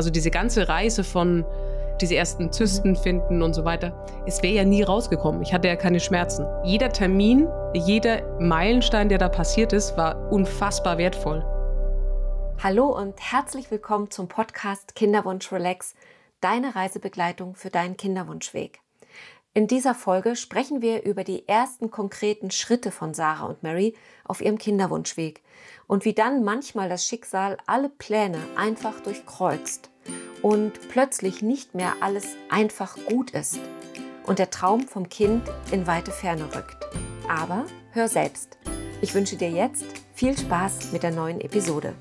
Also diese ganze Reise von diese ersten Zysten finden und so weiter, es wäre ja nie rausgekommen. Ich hatte ja keine Schmerzen. Jeder Termin, jeder Meilenstein, der da passiert ist, war unfassbar wertvoll. Hallo und herzlich willkommen zum Podcast Kinderwunsch Relax, deine Reisebegleitung für deinen Kinderwunschweg. In dieser Folge sprechen wir über die ersten konkreten Schritte von Sarah und Mary auf ihrem Kinderwunschweg und wie dann manchmal das Schicksal alle Pläne einfach durchkreuzt und plötzlich nicht mehr alles einfach gut ist und der Traum vom Kind in weite Ferne rückt. Aber hör selbst. Ich wünsche dir jetzt viel Spaß mit der neuen Episode.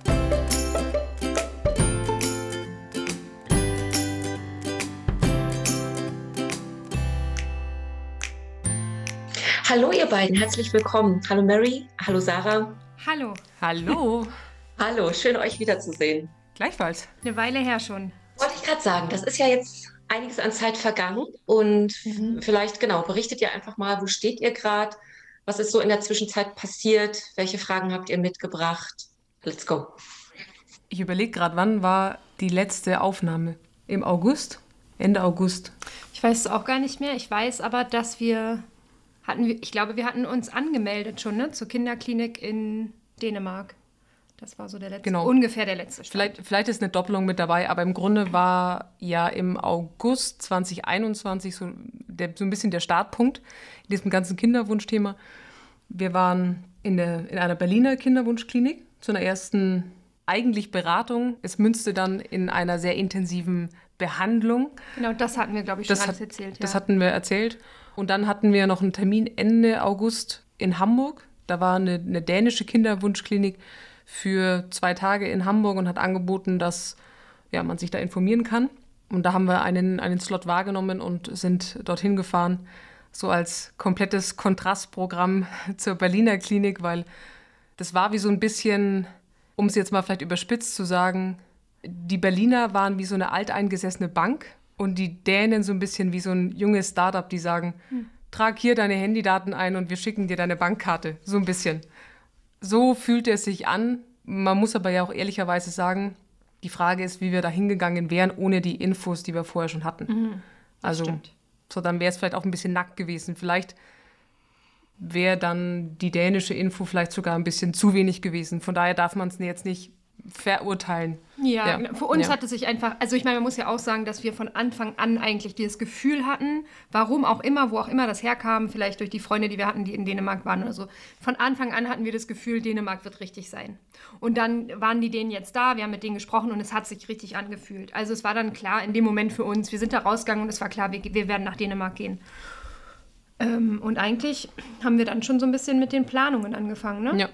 Hallo ihr beiden, herzlich willkommen. Hallo Mary, hallo Sarah. Hallo. Hallo. Hallo, schön euch wiederzusehen. Gleichfalls. Eine Weile her schon. Wollte ich gerade sagen, das ist ja jetzt einiges an Zeit vergangen und mhm. vielleicht genau, berichtet ihr einfach mal, wo steht ihr gerade? Was ist so in der Zwischenzeit passiert? Welche Fragen habt ihr mitgebracht? Let's go. Ich überlege gerade, wann war die letzte Aufnahme? Im August? Ende August? Ich weiß es auch gar nicht mehr. Ich weiß aber, dass wir hatten wir, ich glaube, wir hatten uns angemeldet schon, ne, zur Kinderklinik in Dänemark. Das war so der letzte, genau. ungefähr der letzte Stand. Vielleicht, vielleicht ist eine Doppelung mit dabei, aber im Grunde war ja im August 2021 so, der, so ein bisschen der Startpunkt in diesem ganzen Kinderwunschthema. Wir waren in, der, in einer Berliner Kinderwunschklinik zu einer ersten eigentlich Beratung. Es münzte dann in einer sehr intensiven Behandlung. Genau, das hatten wir, glaube ich, schon das alles hat, erzählt. Ja. Das hatten wir erzählt. Und dann hatten wir noch einen Termin Ende August in Hamburg. Da war eine, eine dänische Kinderwunschklinik für zwei Tage in Hamburg und hat angeboten, dass ja, man sich da informieren kann. Und da haben wir einen, einen Slot wahrgenommen und sind dorthin gefahren, so als komplettes Kontrastprogramm zur Berliner Klinik, weil das war wie so ein bisschen, um es jetzt mal vielleicht überspitzt zu sagen, die Berliner waren wie so eine alteingesessene Bank und die Dänen so ein bisschen wie so ein junges Startup, die sagen, hm. trag hier deine Handydaten ein und wir schicken dir deine Bankkarte. So ein bisschen. So fühlt es sich an. Man muss aber ja auch ehrlicherweise sagen, die Frage ist, wie wir da hingegangen wären, ohne die Infos, die wir vorher schon hatten. Mhm, also, stimmt. so dann wäre es vielleicht auch ein bisschen nackt gewesen. Vielleicht wäre dann die dänische Info vielleicht sogar ein bisschen zu wenig gewesen. Von daher darf man es jetzt nicht verurteilen. Ja, ja. für uns ja. hat es sich einfach, also ich meine, man muss ja auch sagen, dass wir von Anfang an eigentlich dieses Gefühl hatten, warum auch immer, wo auch immer das herkam, vielleicht durch die Freunde, die wir hatten, die in Dänemark waren oder so. Von Anfang an hatten wir das Gefühl, Dänemark wird richtig sein. Und dann waren die denen jetzt da, wir haben mit denen gesprochen und es hat sich richtig angefühlt. Also es war dann klar in dem Moment für uns, wir sind da rausgegangen und es war klar, wir, wir werden nach Dänemark gehen. Ähm, und eigentlich haben wir dann schon so ein bisschen mit den Planungen angefangen, ne? Ja,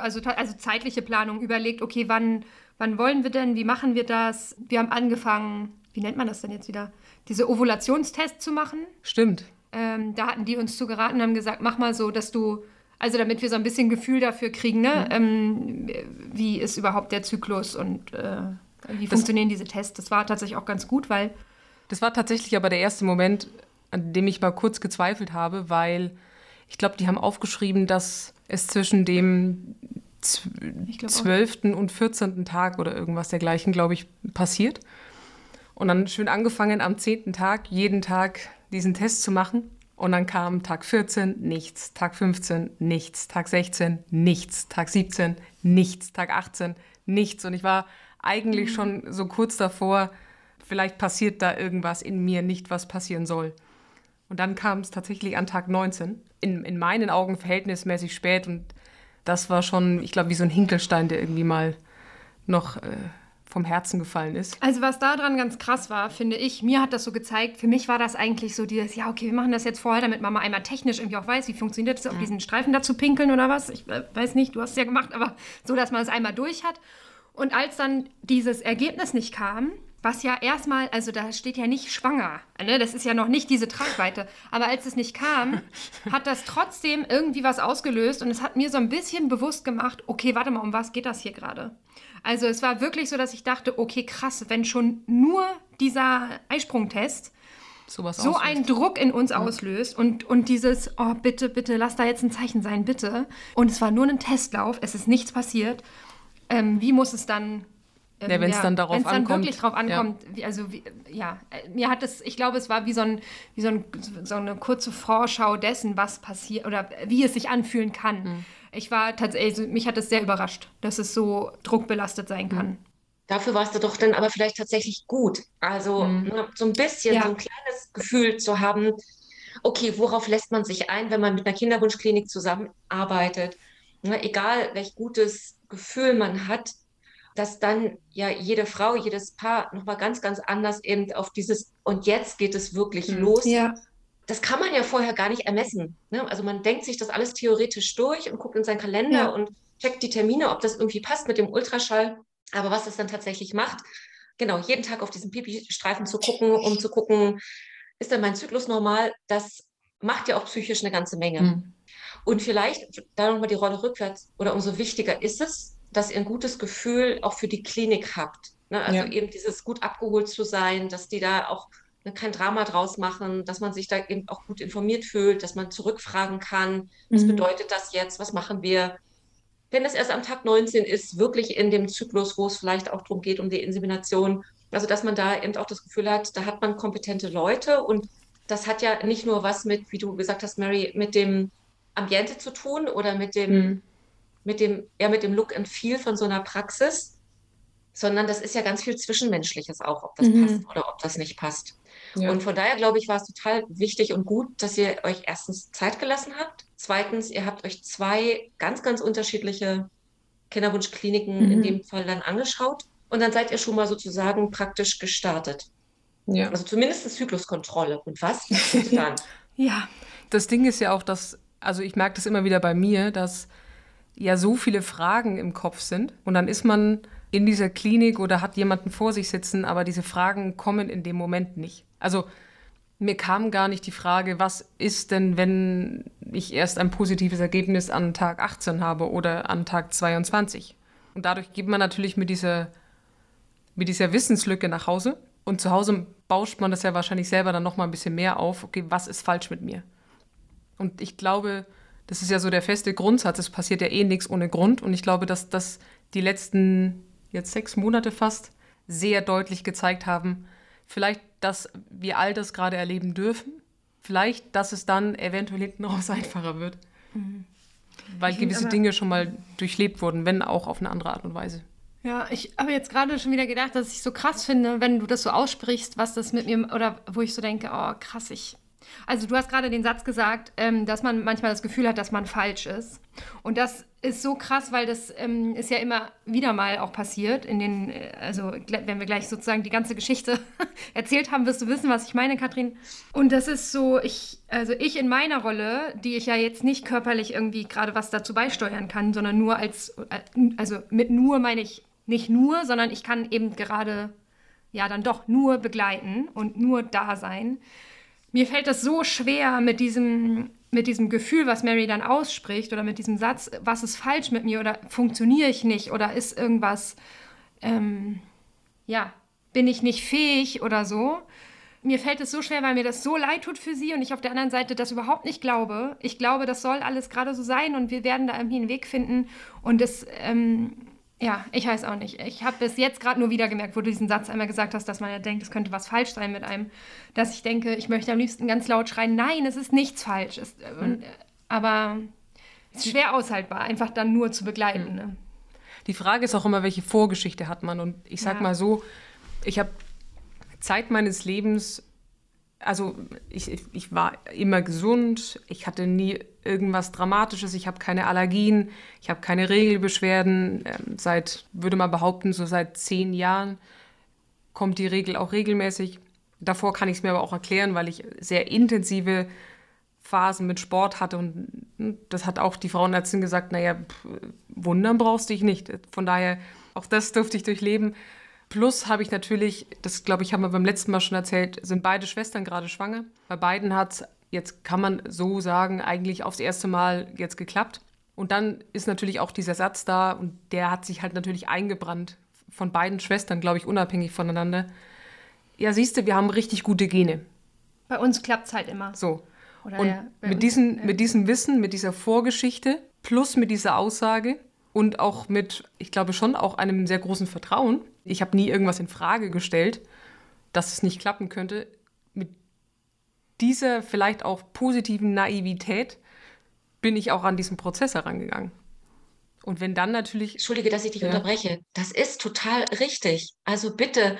also, also zeitliche Planung überlegt, okay, wann, wann wollen wir denn, wie machen wir das? Wir haben angefangen, wie nennt man das denn jetzt wieder? Diese Ovulationstests zu machen. Stimmt. Ähm, da hatten die uns zu geraten und haben gesagt, mach mal so, dass du, also damit wir so ein bisschen Gefühl dafür kriegen, ne? Mhm. Ähm, wie ist überhaupt der Zyklus und äh, wie das, funktionieren diese Tests. Das war tatsächlich auch ganz gut, weil. Das war tatsächlich aber der erste Moment, an dem ich mal kurz gezweifelt habe, weil ich glaube, die haben aufgeschrieben, dass es zwischen dem zwölften und 14. Tag oder irgendwas dergleichen, glaube ich, passiert. Und dann schön angefangen am zehnten Tag, jeden Tag diesen Test zu machen. Und dann kam Tag 14 nichts, Tag 15 nichts, Tag 16 nichts, Tag 17 nichts, Tag 18 nichts. Und ich war eigentlich mhm. schon so kurz davor, vielleicht passiert da irgendwas in mir, nicht was passieren soll. Und dann kam es tatsächlich an Tag 19. In, in meinen Augen verhältnismäßig spät. Und das war schon, ich glaube, wie so ein Hinkelstein, der irgendwie mal noch äh, vom Herzen gefallen ist. Also was daran ganz krass war, finde ich, mir hat das so gezeigt, für mich war das eigentlich so dieses, ja, okay, wir machen das jetzt vorher, damit Mama einmal technisch irgendwie auch weiß, wie funktioniert es, mhm. diesen Streifen dazu pinkeln oder was. Ich äh, weiß nicht, du hast es ja gemacht, aber so, dass man es einmal durch hat. Und als dann dieses Ergebnis nicht kam, was ja erstmal, also da steht ja nicht schwanger, ne? das ist ja noch nicht diese Tragweite. Aber als es nicht kam, hat das trotzdem irgendwie was ausgelöst und es hat mir so ein bisschen bewusst gemacht, okay, warte mal, um was geht das hier gerade? Also es war wirklich so, dass ich dachte, okay, krass, wenn schon nur dieser Eisprungtest so auslöst. einen Druck in uns auslöst und, und dieses, oh, bitte, bitte, lass da jetzt ein Zeichen sein, bitte. Und es war nur ein Testlauf, es ist nichts passiert. Ähm, wie muss es dann ähm, ja, wenn es ja, dann darauf wenn's ankommt. dann wirklich drauf ankommt, ja. Wie, also wie, ja, mir hat es, ich glaube, es war wie so, ein, wie so, ein, so eine kurze Vorschau dessen, was passiert oder wie es sich anfühlen kann. Mhm. Ich war tatsächlich, also mich hat es sehr überrascht, dass es so druckbelastet sein kann. Mhm. Dafür warst du doch dann aber vielleicht tatsächlich gut. Also mhm. Ne, so ein bisschen, so ein kleines Gefühl zu haben, okay, worauf lässt man sich ein, wenn man mit einer Kinderwunschklinik zusammenarbeitet? Ne, egal, welch gutes Gefühl man hat, dass dann ja jede Frau, jedes Paar nochmal ganz, ganz anders eben auf dieses und jetzt geht es wirklich mhm. los. Ja. Das kann man ja vorher gar nicht ermessen. Ne? Also man denkt sich das alles theoretisch durch und guckt in seinen Kalender ja. und checkt die Termine, ob das irgendwie passt mit dem Ultraschall. Aber was das dann tatsächlich macht, genau, jeden Tag auf diesen Pipi-Streifen zu gucken, um zu gucken, ist dann mein Zyklus normal, das macht ja auch psychisch eine ganze Menge. Mhm. Und vielleicht da nochmal die Rolle rückwärts oder umso wichtiger ist es, dass ihr ein gutes Gefühl auch für die Klinik habt. Ne? Also ja. eben dieses gut abgeholt zu sein, dass die da auch ne, kein Drama draus machen, dass man sich da eben auch gut informiert fühlt, dass man zurückfragen kann, was mhm. bedeutet das jetzt, was machen wir. Wenn es erst am Tag 19 ist, wirklich in dem Zyklus, wo es vielleicht auch darum geht, um die Insemination, also dass man da eben auch das Gefühl hat, da hat man kompetente Leute und das hat ja nicht nur was mit, wie du gesagt hast, Mary, mit dem Ambiente zu tun oder mit dem, mhm mit dem, eher mit dem Look and Feel von so einer Praxis, sondern das ist ja ganz viel Zwischenmenschliches auch, ob das mhm. passt oder ob das nicht passt. Ja. Und von daher glaube ich, war es total wichtig und gut, dass ihr euch erstens Zeit gelassen habt. Zweitens, ihr habt euch zwei ganz, ganz unterschiedliche Kinderwunschkliniken mhm. in dem Fall dann angeschaut. Und dann seid ihr schon mal sozusagen praktisch gestartet. Ja. Also zumindest eine Zykluskontrolle. Und was dann? ja. Das Ding ist ja auch, dass, also ich merke das immer wieder bei mir, dass ja so viele Fragen im Kopf sind. Und dann ist man in dieser Klinik oder hat jemanden vor sich sitzen, aber diese Fragen kommen in dem Moment nicht. Also mir kam gar nicht die Frage, was ist denn, wenn ich erst ein positives Ergebnis an Tag 18 habe oder an Tag 22? Und dadurch geht man natürlich mit dieser, mit dieser Wissenslücke nach Hause. Und zu Hause bauscht man das ja wahrscheinlich selber dann nochmal ein bisschen mehr auf. Okay, was ist falsch mit mir? Und ich glaube, das ist ja so der feste Grundsatz, es passiert ja eh nichts ohne Grund. Und ich glaube, dass das die letzten jetzt sechs Monate fast sehr deutlich gezeigt haben, vielleicht, dass wir all das gerade erleben dürfen, vielleicht, dass es dann eventuell hinten raus einfacher wird. Mhm. Weil ich gewisse Dinge schon mal durchlebt wurden, wenn auch auf eine andere Art und Weise. Ja, ich habe jetzt gerade schon wieder gedacht, dass ich so krass finde, wenn du das so aussprichst, was das mit mir, oder wo ich so denke, oh krass, ich, also du hast gerade den Satz gesagt, ähm, dass man manchmal das Gefühl hat, dass man falsch ist. Und das ist so krass, weil das ähm, ist ja immer wieder mal auch passiert. In den, äh, also wenn wir gleich sozusagen die ganze Geschichte erzählt haben, wirst du wissen, was ich meine, Katrin. Und das ist so, ich, also ich in meiner Rolle, die ich ja jetzt nicht körperlich irgendwie gerade was dazu beisteuern kann, sondern nur als, äh, also mit nur meine ich nicht nur, sondern ich kann eben gerade ja dann doch nur begleiten und nur da sein mir fällt das so schwer mit diesem, mit diesem Gefühl, was Mary dann ausspricht oder mit diesem Satz, was ist falsch mit mir oder funktioniere ich nicht oder ist irgendwas, ähm, ja, bin ich nicht fähig oder so. Mir fällt es so schwer, weil mir das so leid tut für sie und ich auf der anderen Seite das überhaupt nicht glaube. Ich glaube, das soll alles gerade so sein und wir werden da irgendwie einen Weg finden. Und das, ähm, ja, ich weiß auch nicht. Ich habe bis jetzt gerade nur wieder gemerkt, wo du diesen Satz einmal gesagt hast, dass man ja denkt, es könnte was falsch sein mit einem, dass ich denke, ich möchte am liebsten ganz laut schreien, nein, es ist nichts falsch. Es, mhm. Aber es ist schwer aushaltbar, einfach dann nur zu begleiten. Mhm. Ne? Die Frage ist auch immer, welche Vorgeschichte hat man? Und ich sag ja. mal so, ich habe Zeit meines Lebens also ich, ich war immer gesund, ich hatte nie irgendwas Dramatisches, ich habe keine Allergien, ich habe keine Regelbeschwerden. Ähm, seit, würde man behaupten, so seit zehn Jahren kommt die Regel auch regelmäßig. Davor kann ich es mir aber auch erklären, weil ich sehr intensive Phasen mit Sport hatte und hm, das hat auch die Frauenärztin gesagt, naja, wundern brauchst du dich nicht. Von daher, auch das durfte ich durchleben. Plus habe ich natürlich, das glaube ich, haben wir beim letzten Mal schon erzählt, sind beide Schwestern gerade schwanger. Bei beiden hat es, jetzt kann man so sagen, eigentlich aufs erste Mal jetzt geklappt. Und dann ist natürlich auch dieser Satz da und der hat sich halt natürlich eingebrannt von beiden Schwestern, glaube ich, unabhängig voneinander. Ja, siehst du, wir haben richtig gute Gene. Bei uns klappt es halt immer. So. Oder und ja, mit, uns, diesen, ja. mit diesem Wissen, mit dieser Vorgeschichte plus mit dieser Aussage und auch mit, ich glaube schon auch einem sehr großen Vertrauen. Ich habe nie irgendwas in Frage gestellt, dass es nicht klappen könnte. Mit dieser vielleicht auch positiven Naivität bin ich auch an diesen Prozess herangegangen. Und wenn dann natürlich. Entschuldige, dass ich dich ja. unterbreche. Das ist total richtig. Also bitte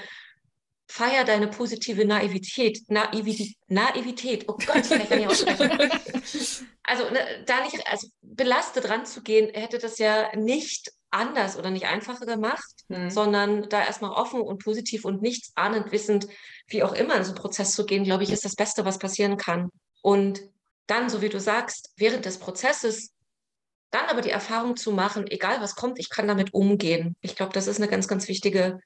feier deine positive Naivität. Naivität. Naivität. Oh Gott, ich kann nicht aussprechen. also ne, da nicht, also belastet ranzugehen, hätte das ja nicht anders oder nicht einfacher gemacht, mhm. sondern da erstmal offen und positiv und nichts ahnend wissend, wie auch immer in so einen Prozess zu gehen, glaube ich, ist das Beste, was passieren kann. Und dann, so wie du sagst, während des Prozesses dann aber die Erfahrung zu machen, egal was kommt, ich kann damit umgehen. Ich glaube, das ist eine ganz, ganz wichtige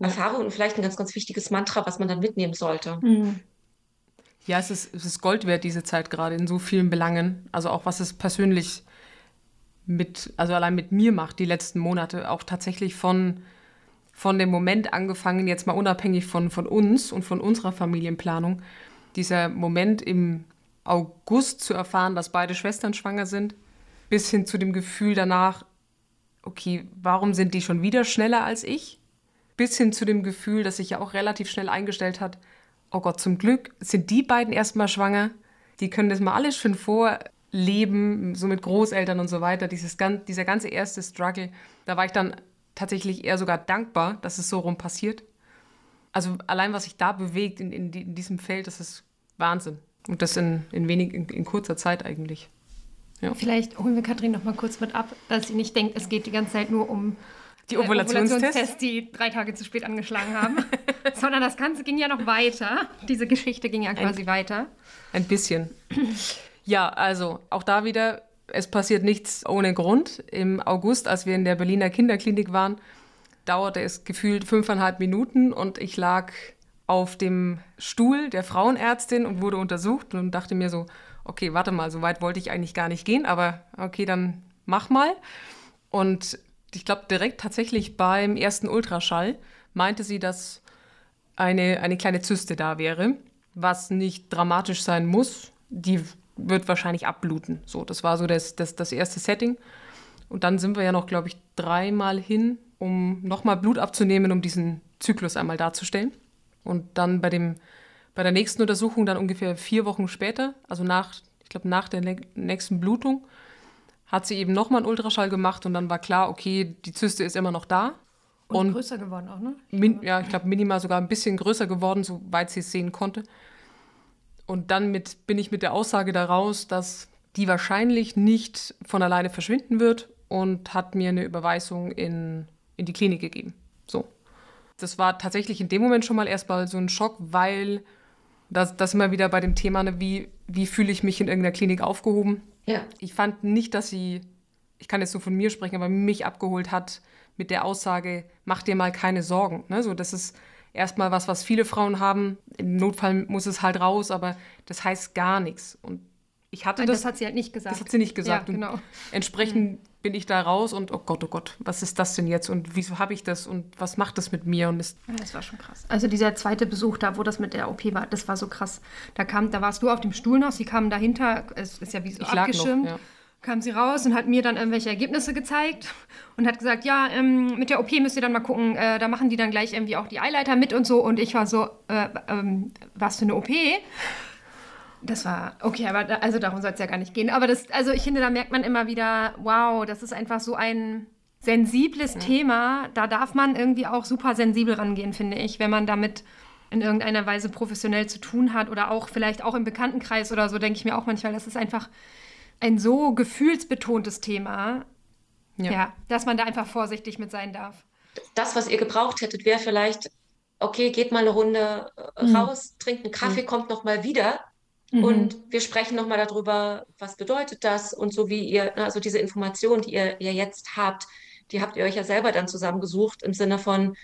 Erfahrung und vielleicht ein ganz, ganz wichtiges Mantra, was man dann mitnehmen sollte. Mhm. Ja, es ist, es ist Gold wert, diese Zeit gerade in so vielen Belangen. Also auch was es persönlich mit, also allein mit mir macht, die letzten Monate, auch tatsächlich von, von dem Moment angefangen, jetzt mal unabhängig von, von uns und von unserer Familienplanung, dieser Moment im August zu erfahren, dass beide Schwestern schwanger sind, bis hin zu dem Gefühl danach, okay, warum sind die schon wieder schneller als ich? Bis hin zu dem Gefühl, das sich ja auch relativ schnell eingestellt hat, oh Gott, zum Glück sind die beiden erstmal schwanger. Die können das mal alles schon vorleben, so mit Großeltern und so weiter. Dieses, dieser ganze erste Struggle, da war ich dann tatsächlich eher sogar dankbar, dass es so rum passiert. Also allein, was sich da bewegt in, in, in diesem Feld, das ist Wahnsinn. Und das in, in, wenig, in, in kurzer Zeit eigentlich. Ja. Vielleicht holen wir Katrin noch mal kurz mit ab, dass sie nicht denkt, es geht die ganze Zeit nur um die Ovulationstests, äh, Ovulationstests die drei Tage zu spät angeschlagen haben, sondern das Ganze ging ja noch weiter. Diese Geschichte ging ja quasi ein, weiter. Ein bisschen. Ja, also auch da wieder, es passiert nichts ohne Grund. Im August, als wir in der Berliner Kinderklinik waren, dauerte es gefühlt fünfeinhalb Minuten und ich lag auf dem Stuhl der Frauenärztin und wurde untersucht und dachte mir so, okay, warte mal, so weit wollte ich eigentlich gar nicht gehen, aber okay, dann mach mal. Und ich glaube, direkt tatsächlich beim ersten Ultraschall meinte sie, dass eine, eine kleine Zyste da wäre, was nicht dramatisch sein muss. Die wird wahrscheinlich abbluten. So, das war so das, das, das erste Setting. Und dann sind wir ja noch, glaube ich, dreimal hin, um nochmal Blut abzunehmen, um diesen Zyklus einmal darzustellen. Und dann bei dem bei der nächsten Untersuchung dann ungefähr vier Wochen später, also nach, ich glaube nach der nächsten Blutung, hat sie eben nochmal einen Ultraschall gemacht und dann war klar, okay, die Zyste ist immer noch da. Und, und größer geworden auch, ne? Min, ja, ich glaube minimal sogar ein bisschen größer geworden, soweit sie es sehen konnte. Und dann mit, bin ich mit der Aussage daraus, dass die wahrscheinlich nicht von alleine verschwinden wird und hat mir eine Überweisung in, in die Klinik gegeben. So. Das war tatsächlich in dem Moment schon mal erstmal so ein Schock, weil das, das immer wieder bei dem Thema, ne, wie, wie fühle ich mich in irgendeiner Klinik aufgehoben. Ja. Ich fand nicht, dass sie, ich kann jetzt so von mir sprechen, aber mich abgeholt hat mit der Aussage, mach dir mal keine Sorgen. Ne? So, das ist erstmal was, was viele Frauen haben. Im Notfall muss es halt raus, aber das heißt gar nichts. Und ich hatte das. Das hat sie halt nicht gesagt. Das hat sie nicht gesagt. Ja, genau. entsprechend mhm. bin ich da raus und oh Gott, oh Gott, was ist das denn jetzt und wieso habe ich das und was macht das mit mir? Und das, das war schon krass. Also dieser zweite Besuch da, wo das mit der OP war, das war so krass. Da kam, da warst du auf dem Stuhl noch, sie kamen dahinter, es ist ja wie so ich abgeschirmt. Noch, ja. Kam sie raus und hat mir dann irgendwelche Ergebnisse gezeigt und hat gesagt, ja, ähm, mit der OP müsst ihr dann mal gucken, äh, da machen die dann gleich irgendwie auch die Eileiter mit und so. Und ich war so, äh, ähm, was für eine OP? Das war, okay, aber da, also darum soll es ja gar nicht gehen. Aber das, also ich finde, da merkt man immer wieder, wow, das ist einfach so ein sensibles mhm. Thema. Da darf man irgendwie auch super sensibel rangehen, finde ich, wenn man damit in irgendeiner Weise professionell zu tun hat oder auch vielleicht auch im Bekanntenkreis oder so, denke ich mir auch manchmal, das ist einfach ein so gefühlsbetontes Thema, ja. ja, dass man da einfach vorsichtig mit sein darf. Das, was ihr gebraucht hättet, wäre vielleicht, okay, geht mal eine Runde äh, mhm. raus, trinkt einen Kaffee, mhm. kommt noch mal wieder Mhm. Und wir sprechen nochmal darüber, was bedeutet das und so wie ihr, ne, also diese Informationen, die ihr, ihr jetzt habt, die habt ihr euch ja selber dann zusammengesucht im Sinne von,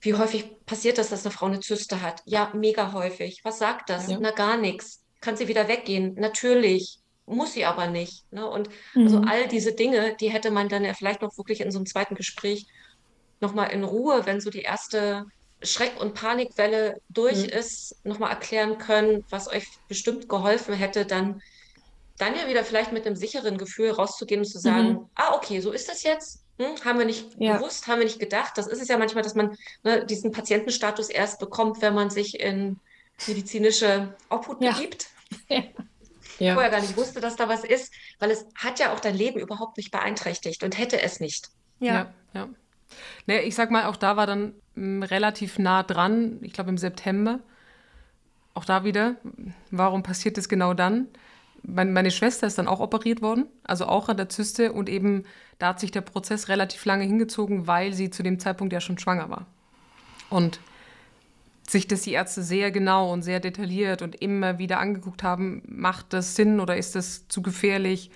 wie häufig passiert das, dass eine Frau eine Zyste hat? Ja, mega häufig. Was sagt das? Ja. Na, gar nichts. Kann sie wieder weggehen? Natürlich. Muss sie aber nicht. Ne? Und mhm. also all diese Dinge, die hätte man dann ja vielleicht noch wirklich in so einem zweiten Gespräch nochmal in Ruhe, wenn so die erste Schreck- und Panikwelle durch mhm. ist, nochmal erklären können, was euch bestimmt geholfen hätte, dann dann ja wieder vielleicht mit einem sicheren Gefühl rauszugehen und zu sagen, mhm. ah, okay, so ist das jetzt. Hm, haben wir nicht ja. gewusst, haben wir nicht gedacht. Das ist es ja manchmal, dass man ne, diesen Patientenstatus erst bekommt, wenn man sich in medizinische Obhut ja. begibt. Ja. Ja. Vorher gar nicht wusste, dass da was ist, weil es hat ja auch dein Leben überhaupt nicht beeinträchtigt und hätte es nicht. Ja, ja. ja. Nee, ich sag mal, auch da war dann m, hm, relativ nah dran, ich glaube im September. Auch da wieder, warum passiert das genau dann? meine Schwester ist dann auch operiert worden, also auch an der Zyste und eben da hat sich der Prozess relativ lange hingezogen, weil sie zu dem Zeitpunkt ja schon schwanger war. Und sich das die Ärzte sehr genau und sehr detailliert und immer wieder angeguckt haben, macht das Sinn oder ist das zu gefährlich?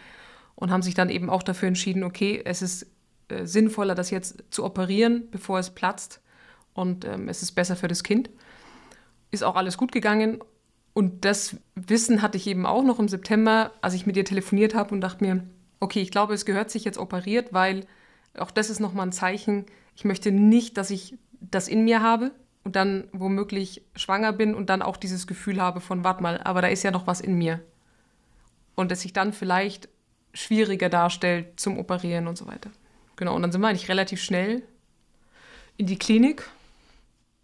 Und haben sich dann eben auch dafür entschieden, okay, es ist äh, sinnvoller, das jetzt zu operieren, bevor es platzt. Und ähm, es ist besser für das Kind. Ist auch alles gut gegangen. Und das Wissen hatte ich eben auch noch im September, als ich mit ihr telefoniert habe und dachte mir, okay, ich glaube, es gehört sich jetzt operiert, weil auch das ist nochmal ein Zeichen. Ich möchte nicht, dass ich das in mir habe und dann womöglich schwanger bin und dann auch dieses Gefühl habe von, warte mal, aber da ist ja noch was in mir. Und es sich dann vielleicht schwieriger darstellt zum Operieren und so weiter. Genau, und dann sind wir eigentlich relativ schnell in die Klinik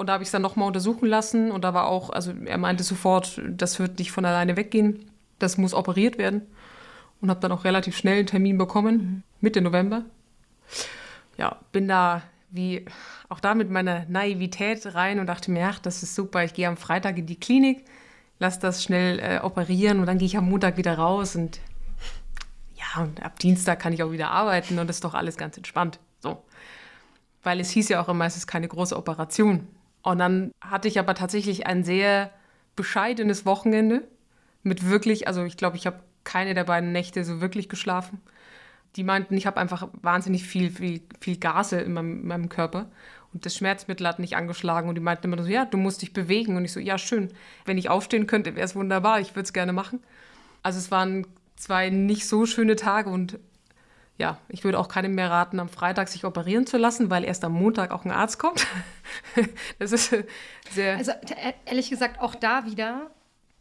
und da habe ich es dann nochmal untersuchen lassen und da war auch, also er meinte sofort, das wird nicht von alleine weggehen, das muss operiert werden. Und habe dann auch relativ schnell einen Termin bekommen, mhm. Mitte November. Ja, bin da wie auch da mit meiner Naivität rein und dachte mir, ach, das ist super, ich gehe am Freitag in die Klinik, lass das schnell äh, operieren und dann gehe ich am Montag wieder raus und ja, und ab Dienstag kann ich auch wieder arbeiten und das ist doch alles ganz entspannt. So. Weil es hieß ja auch immer, es ist keine große Operation. Und dann hatte ich aber tatsächlich ein sehr bescheidenes Wochenende mit wirklich, also ich glaube, ich habe keine der beiden Nächte so wirklich geschlafen. Die meinten, ich habe einfach wahnsinnig viel, viel, viel Gase in meinem, in meinem, Körper und das Schmerzmittel hat nicht angeschlagen. Und die meinten immer so, ja, du musst dich bewegen. Und ich so, ja, schön. Wenn ich aufstehen könnte, wäre es wunderbar. Ich würde es gerne machen. Also es waren zwei nicht so schöne Tage und ja, ich würde auch keinem mehr raten, am Freitag sich operieren zu lassen, weil erst am Montag auch ein Arzt kommt. das ist äh, sehr. Also e-, ehrlich gesagt, auch da wieder.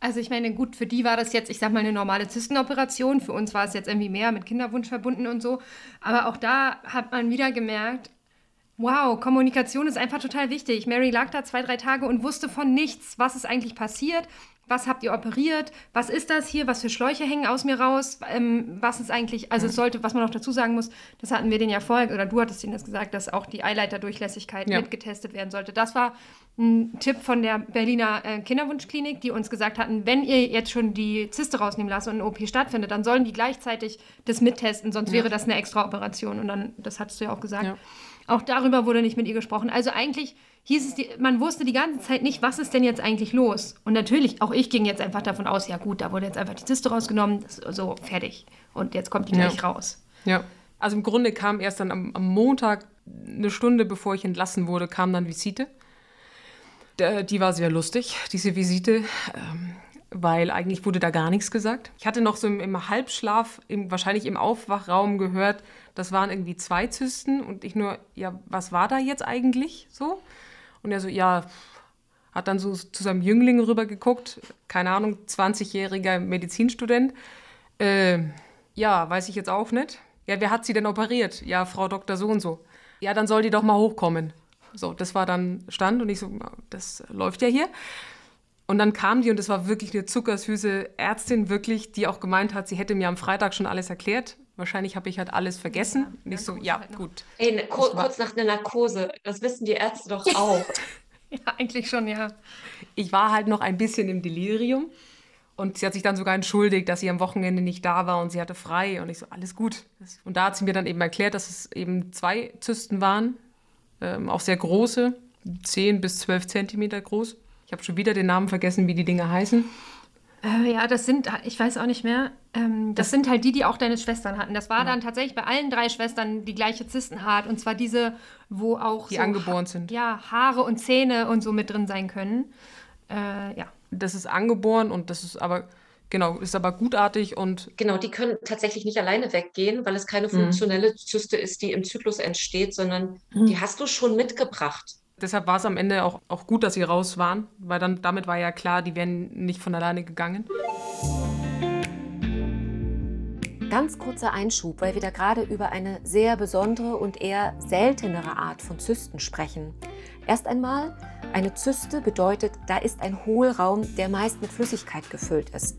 Also ich meine, gut, für die war das jetzt, ich sag mal, eine normale Zystenoperation. Für uns war es jetzt irgendwie mehr mit Kinderwunsch verbunden und so. Aber auch da hat man wieder gemerkt, wow, Kommunikation ist einfach total wichtig. Mary lag da zwei, drei Tage und wusste von nichts, was ist eigentlich passiert was habt ihr operiert, was ist das hier, was für Schläuche hängen aus mir raus, ähm, was ist eigentlich, also es sollte, was man noch dazu sagen muss, das hatten wir den ja vorher, oder du hattest ihnen das gesagt, dass auch die Eileiterdurchlässigkeit ja. mitgetestet werden sollte. Das war ein Tipp von der Berliner äh, Kinderwunschklinik, die uns gesagt hatten, wenn ihr jetzt schon die Zyste rausnehmen lasst und ein OP stattfindet, dann sollen die gleichzeitig das mittesten, sonst ja. wäre das eine extra Operation. Und dann, das hattest du ja auch gesagt. Ja. Auch darüber wurde nicht mit ihr gesprochen. Also eigentlich hieß es, die, man wusste die ganze Zeit nicht, was ist denn jetzt eigentlich los. Und natürlich, auch ich ging jetzt einfach davon aus, ja gut, da wurde jetzt einfach die Zyste rausgenommen, so fertig. Und jetzt kommt die gleich ja. raus. Ja, also im Grunde kam erst dann am, am, Montag, eine Stunde bevor ich entlassen wurde, kam dann Visite. Der, die war sehr lustig, diese Visite. Ähm, weil eigentlich wurde da gar nichts gesagt. Ich hatte noch so im, im Halbschlaf, im, wahrscheinlich im Aufwachraum gehört, das waren irgendwie zwei Zysten und ich nur, ja, was war da jetzt eigentlich so? Und er so, ja, hat dann so zu seinem Jüngling rübergeguckt, keine Ahnung, 20-jähriger Medizinstudent. Äh, ja, weiß ich jetzt auch nicht. Ja, wer hat sie denn operiert? Ja, Frau Dr. so und so. Ja, dann soll die doch mal hochkommen. So, das war dann Stand und ich so, das läuft ja hier. Und dann kam die und das war wirklich eine zuckersüße Ärztin, wirklich, die auch gemeint hat, sie hätte mir am Freitag schon alles erklärt. Wahrscheinlich habe ich halt alles vergessen. Ja, und ich so, ja, halt gut. Ey, ne, kur kurz nach einer Narkose, das wissen die Ärzte doch auch. ja, eigentlich schon, ja. Ich war halt noch ein bisschen im Delirium. Und sie hat sich dann sogar entschuldigt, dass sie am Wochenende nicht da war und sie hatte frei. Und ich so, alles gut. Und da hat sie mir dann eben erklärt, dass es eben zwei Zysten waren, ähm, auch sehr große, 10 bis 12 Zentimeter groß. Ich habe schon wieder den Namen vergessen, wie die Dinge heißen. Äh, ja, das sind, ich weiß auch nicht mehr. Ähm, das, das, sind halt die, die auch deine Schwestern hatten. Das war ja. dann tatsächlich bei allen drei Schwestern die gleiche Zystenart. Und zwar diese, wo auch. Die so angeboren sind. Ja, Haare und Zähne und so mit drin sein können. Äh, ja. Das ist angeboren und das ist aber. Genau, ist aber gutartig und. Genau, die können tatsächlich nicht alleine weggehen, weil es keine mhm. funktionelle Zyste ist, die im Zyklus entsteht, sondern mhm. die hast du schon mitgebracht. Deshalb war es am Ende auch, auch gut, dass sie raus waren, weil dann damit war ja klar, die wären nicht von alleine gegangen. Ganz kurzer Einschub, weil wir da gerade über eine sehr besondere und eher seltenere Art von Zysten sprechen. Erst einmal, eine Zyste bedeutet, da ist ein Hohlraum, der meist mit Flüssigkeit gefüllt ist.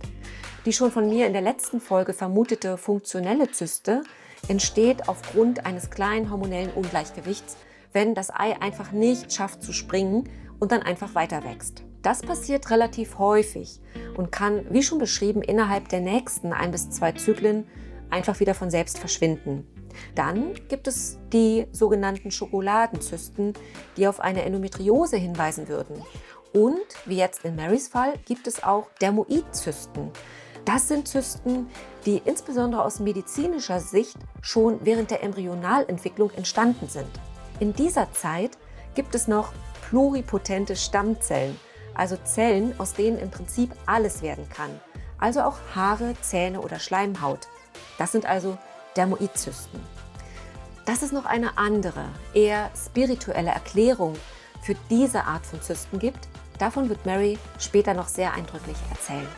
Die schon von mir in der letzten Folge vermutete funktionelle Zyste entsteht aufgrund eines kleinen hormonellen Ungleichgewichts, wenn das Ei einfach nicht schafft zu springen und dann einfach weiter wächst. Das passiert relativ häufig und kann, wie schon beschrieben, innerhalb der nächsten ein bis zwei Zyklen einfach wieder von selbst verschwinden. Dann gibt es die sogenannten Schokoladenzysten, die auf eine Endometriose hinweisen würden. Und, wie jetzt in Marys Fall, gibt es auch Dermoidzysten. Das sind Zysten, die insbesondere aus medizinischer Sicht schon während der Embryonalentwicklung entstanden sind. In dieser Zeit gibt es noch pluripotente Stammzellen, also Zellen, aus denen im Prinzip alles werden kann, also auch Haare, Zähne oder Schleimhaut. Das sind also Dermoidzysten. Dass es noch eine andere, eher spirituelle Erklärung für diese Art von Zysten gibt, davon wird Mary später noch sehr eindrücklich erzählen.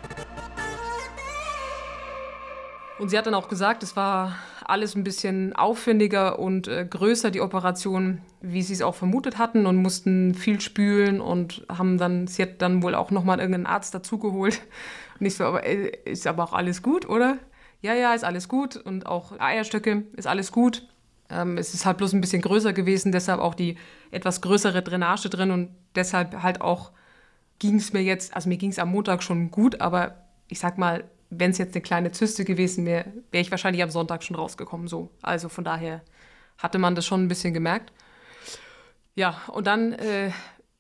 Und sie hat dann auch gesagt, es war alles ein bisschen aufwendiger und äh, größer, die Operation, wie sie es auch vermutet hatten und mussten viel spülen und haben dann, sie hat dann wohl auch nochmal irgendeinen Arzt dazugeholt. Und ich so, aber äh, ist aber auch alles gut, oder? Ja, ja, ist alles gut und auch Eierstöcke ist alles gut. Ähm, es ist halt bloß ein bisschen größer gewesen, deshalb auch die etwas größere Drainage drin und deshalb halt auch ging es mir jetzt, also mir ging es am Montag schon gut, aber ich sag mal, wenn es jetzt eine kleine Zyste gewesen wäre, wäre ich wahrscheinlich am Sonntag schon rausgekommen. So. Also von daher hatte man das schon ein bisschen gemerkt. Ja, und dann äh,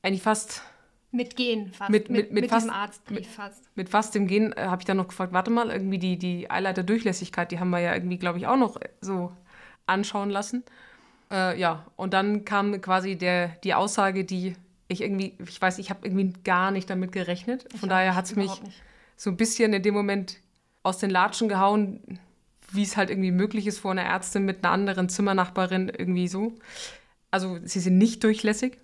eigentlich fast. Mit Gehen fast. Mit, mit, mit, mit fast, Arztbrief mit, fast. Mit fast dem Gehen äh, habe ich dann noch gefragt, warte mal, irgendwie die, die Eileiterdurchlässigkeit, die haben wir ja irgendwie, glaube ich, auch noch so anschauen lassen. Äh, ja, und dann kam quasi der, die Aussage, die ich irgendwie, ich weiß, ich habe irgendwie gar nicht damit gerechnet. Von ich daher hat es mich nicht. so ein bisschen in dem Moment aus den Latschen gehauen, wie es halt irgendwie möglich ist vor einer Ärztin mit einer anderen Zimmernachbarin irgendwie so. Also sie sind nicht durchlässig.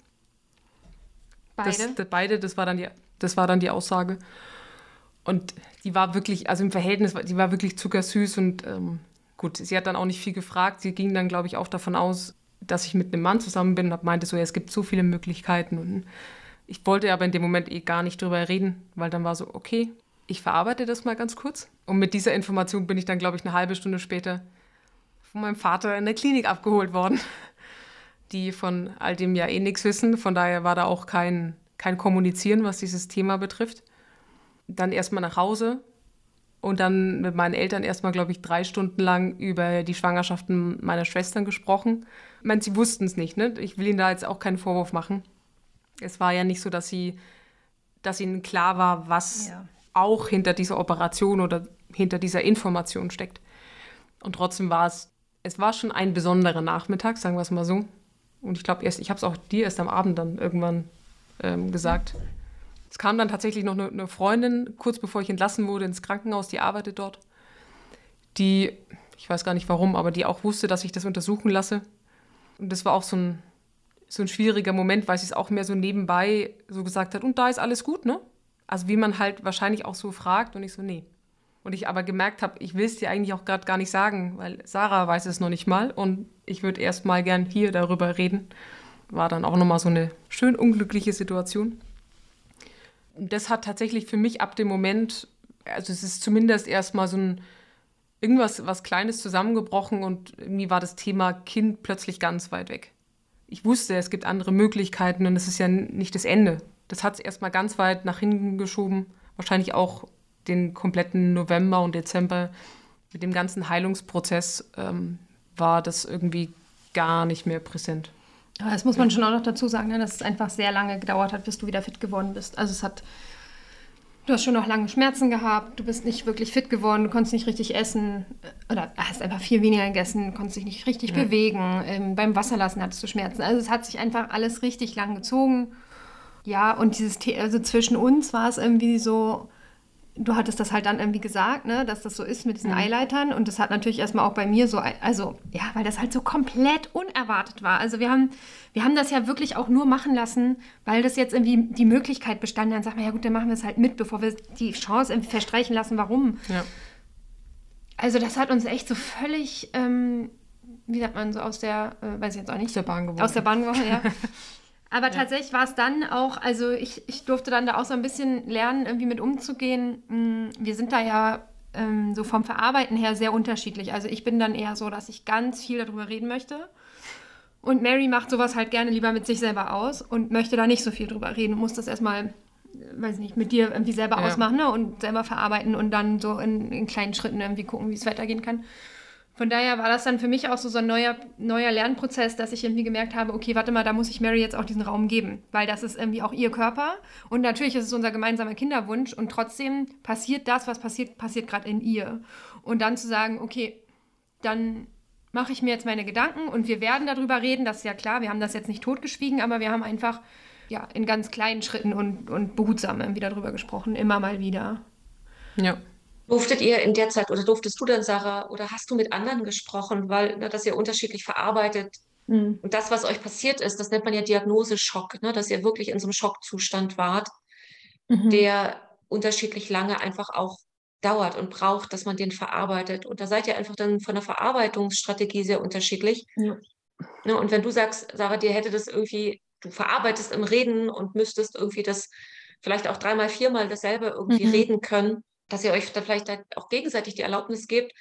Beide? Das, das, beide, das war, dann die, das war dann die Aussage. Und die war wirklich, also im Verhältnis, die war wirklich zuckersüß und ähm, gut, sie hat dann auch nicht viel gefragt. Sie ging dann, glaube ich, auch davon aus, dass ich mit einem Mann zusammen bin und meinte so, ja, es gibt so viele Möglichkeiten. Und ich wollte aber in dem Moment eh gar nicht drüber reden, weil dann war so, okay, ich verarbeite das mal ganz kurz. Und mit dieser Information bin ich dann, glaube ich, eine halbe Stunde später von meinem Vater in der Klinik abgeholt worden, die von all dem ja eh nichts wissen. Von daher war da auch kein, kein Kommunizieren, was dieses Thema betrifft. Dann erstmal nach Hause und dann mit meinen Eltern erstmal, glaube ich, drei Stunden lang über die Schwangerschaften meiner Schwestern gesprochen. Ich meine, sie wussten es nicht, ne? Ich will ihnen da jetzt auch keinen Vorwurf machen. Es war ja nicht so, dass sie, dass ihnen klar war, was ja auch hinter dieser Operation oder hinter dieser Information steckt. Und trotzdem war es, es war schon ein besonderer Nachmittag, sagen wir es mal so. Und ich glaube, ich habe es auch dir erst am Abend dann irgendwann ähm, gesagt. Es kam dann tatsächlich noch eine, eine, Freundin, kurz bevor ich entlassen wurde, ins Krankenhaus, die arbeitet dort, die, ich weiß gar nicht warum, aber die auch wusste, dass ich das untersuchen lasse. Und das war auch so ein, so ein schwieriger Moment, weil sie es auch mehr so nebenbei so gesagt hat, und da ist alles gut, ne? Also wie man halt wahrscheinlich auch so fragt und ich so, nee. Und ich aber gemerkt habe, ich will es dir eigentlich auch gerade gar nicht sagen, weil Sarah weiß es noch nicht mal und ich würde erst mal gern hier darüber reden. War dann auch nochmal so eine schön unglückliche Situation. Und das hat tatsächlich für mich ab dem Moment, also es ist zumindest erstmal so ein irgendwas was Kleines zusammengebrochen und irgendwie war das Thema Kind plötzlich ganz weit weg. Ich wusste, es gibt andere Möglichkeiten und es ist ja nicht das Ende. Das hat es erstmal ganz weit nach hinten geschoben. Wahrscheinlich auch den kompletten November und Dezember mit dem ganzen Heilungsprozess ähm, war das irgendwie gar nicht mehr präsent. Aber das muss man schon auch noch dazu sagen, ne, dass es einfach sehr lange gedauert hat, bis du wieder fit geworden bist. Also es hat, du hast schon noch lange Schmerzen gehabt, du bist nicht wirklich fit geworden, du konntest nicht richtig essen oder hast einfach viel weniger gegessen, konntest dich nicht richtig ja. bewegen. Ähm, beim Wasserlassen hattest du Schmerzen. Also es hat sich einfach alles richtig lang gezogen. Ja, und dieses, The also zwischen uns war es irgendwie so, du hattest das halt dann irgendwie gesagt, ne, dass das so ist mit diesen mhm. Eileitern. Und das hat natürlich erstmal auch bei mir so, also ja, weil das halt so komplett unerwartet war. Also wir haben, wir haben das ja wirklich auch nur machen lassen, weil das jetzt irgendwie die Möglichkeit bestand. Dann sagt man, ja gut, dann machen wir es halt mit, bevor wir die Chance irgendwie verstreichen lassen, warum. Ja. Also das hat uns echt so völlig, ähm, wie sagt man so, aus der, äh, weiß ich jetzt auch nicht. Aus der Bahn geworfen. Aus der Bahn geworfen, ja. Aber ja. tatsächlich war es dann auch, also ich, ich durfte dann da auch so ein bisschen lernen, irgendwie mit umzugehen. Mm, wir sind da ja ähm, so vom Verarbeiten her sehr unterschiedlich. Also ich bin dann eher so, dass ich ganz viel darüber reden möchte. Und Mary macht sowas halt gerne lieber mit sich selber aus und möchte da nicht so viel drüber reden, muss das erstmal, äh, weiß nicht, mit dir irgendwie selber ja. ausmachen ne? und selber verarbeiten und dann so in, in kleinen Schritten irgendwie gucken, wie es weitergehen kann. Von daher war das dann für mich auch so, so ein neuer, neuer Lernprozess, dass ich irgendwie gemerkt habe, okay, warte mal, da muss ich Mary jetzt auch diesen Raum geben, weil das ist irgendwie auch ihr Körper und natürlich ist es unser gemeinsamer Kinderwunsch und trotzdem passiert das, was passiert, passiert gerade in ihr. Und dann zu sagen, okay, dann mache ich mir jetzt meine Gedanken und wir werden darüber reden, das ist ja klar, wir haben das jetzt nicht totgeschwiegen, aber wir haben einfach ja, in ganz kleinen Schritten und, und behutsam irgendwie darüber gesprochen, immer mal wieder. Ja. Durftet ihr in der Zeit oder durftest du dann, Sarah, oder hast du mit anderen gesprochen, weil ne, das ihr unterschiedlich verarbeitet? Mhm. Und das, was euch passiert ist, das nennt man ja Diagnoseschock, ne, dass ihr wirklich in so einem Schockzustand wart, mhm. der unterschiedlich lange einfach auch dauert und braucht, dass man den verarbeitet. Und da seid ihr einfach dann von der Verarbeitungsstrategie sehr unterschiedlich. Ja. Ja, und wenn du sagst, Sarah, dir hätte das irgendwie, du verarbeitest im Reden und müsstest irgendwie das vielleicht auch dreimal, viermal dasselbe irgendwie mhm. reden können, dass ihr euch da vielleicht auch gegenseitig die Erlaubnis gebt,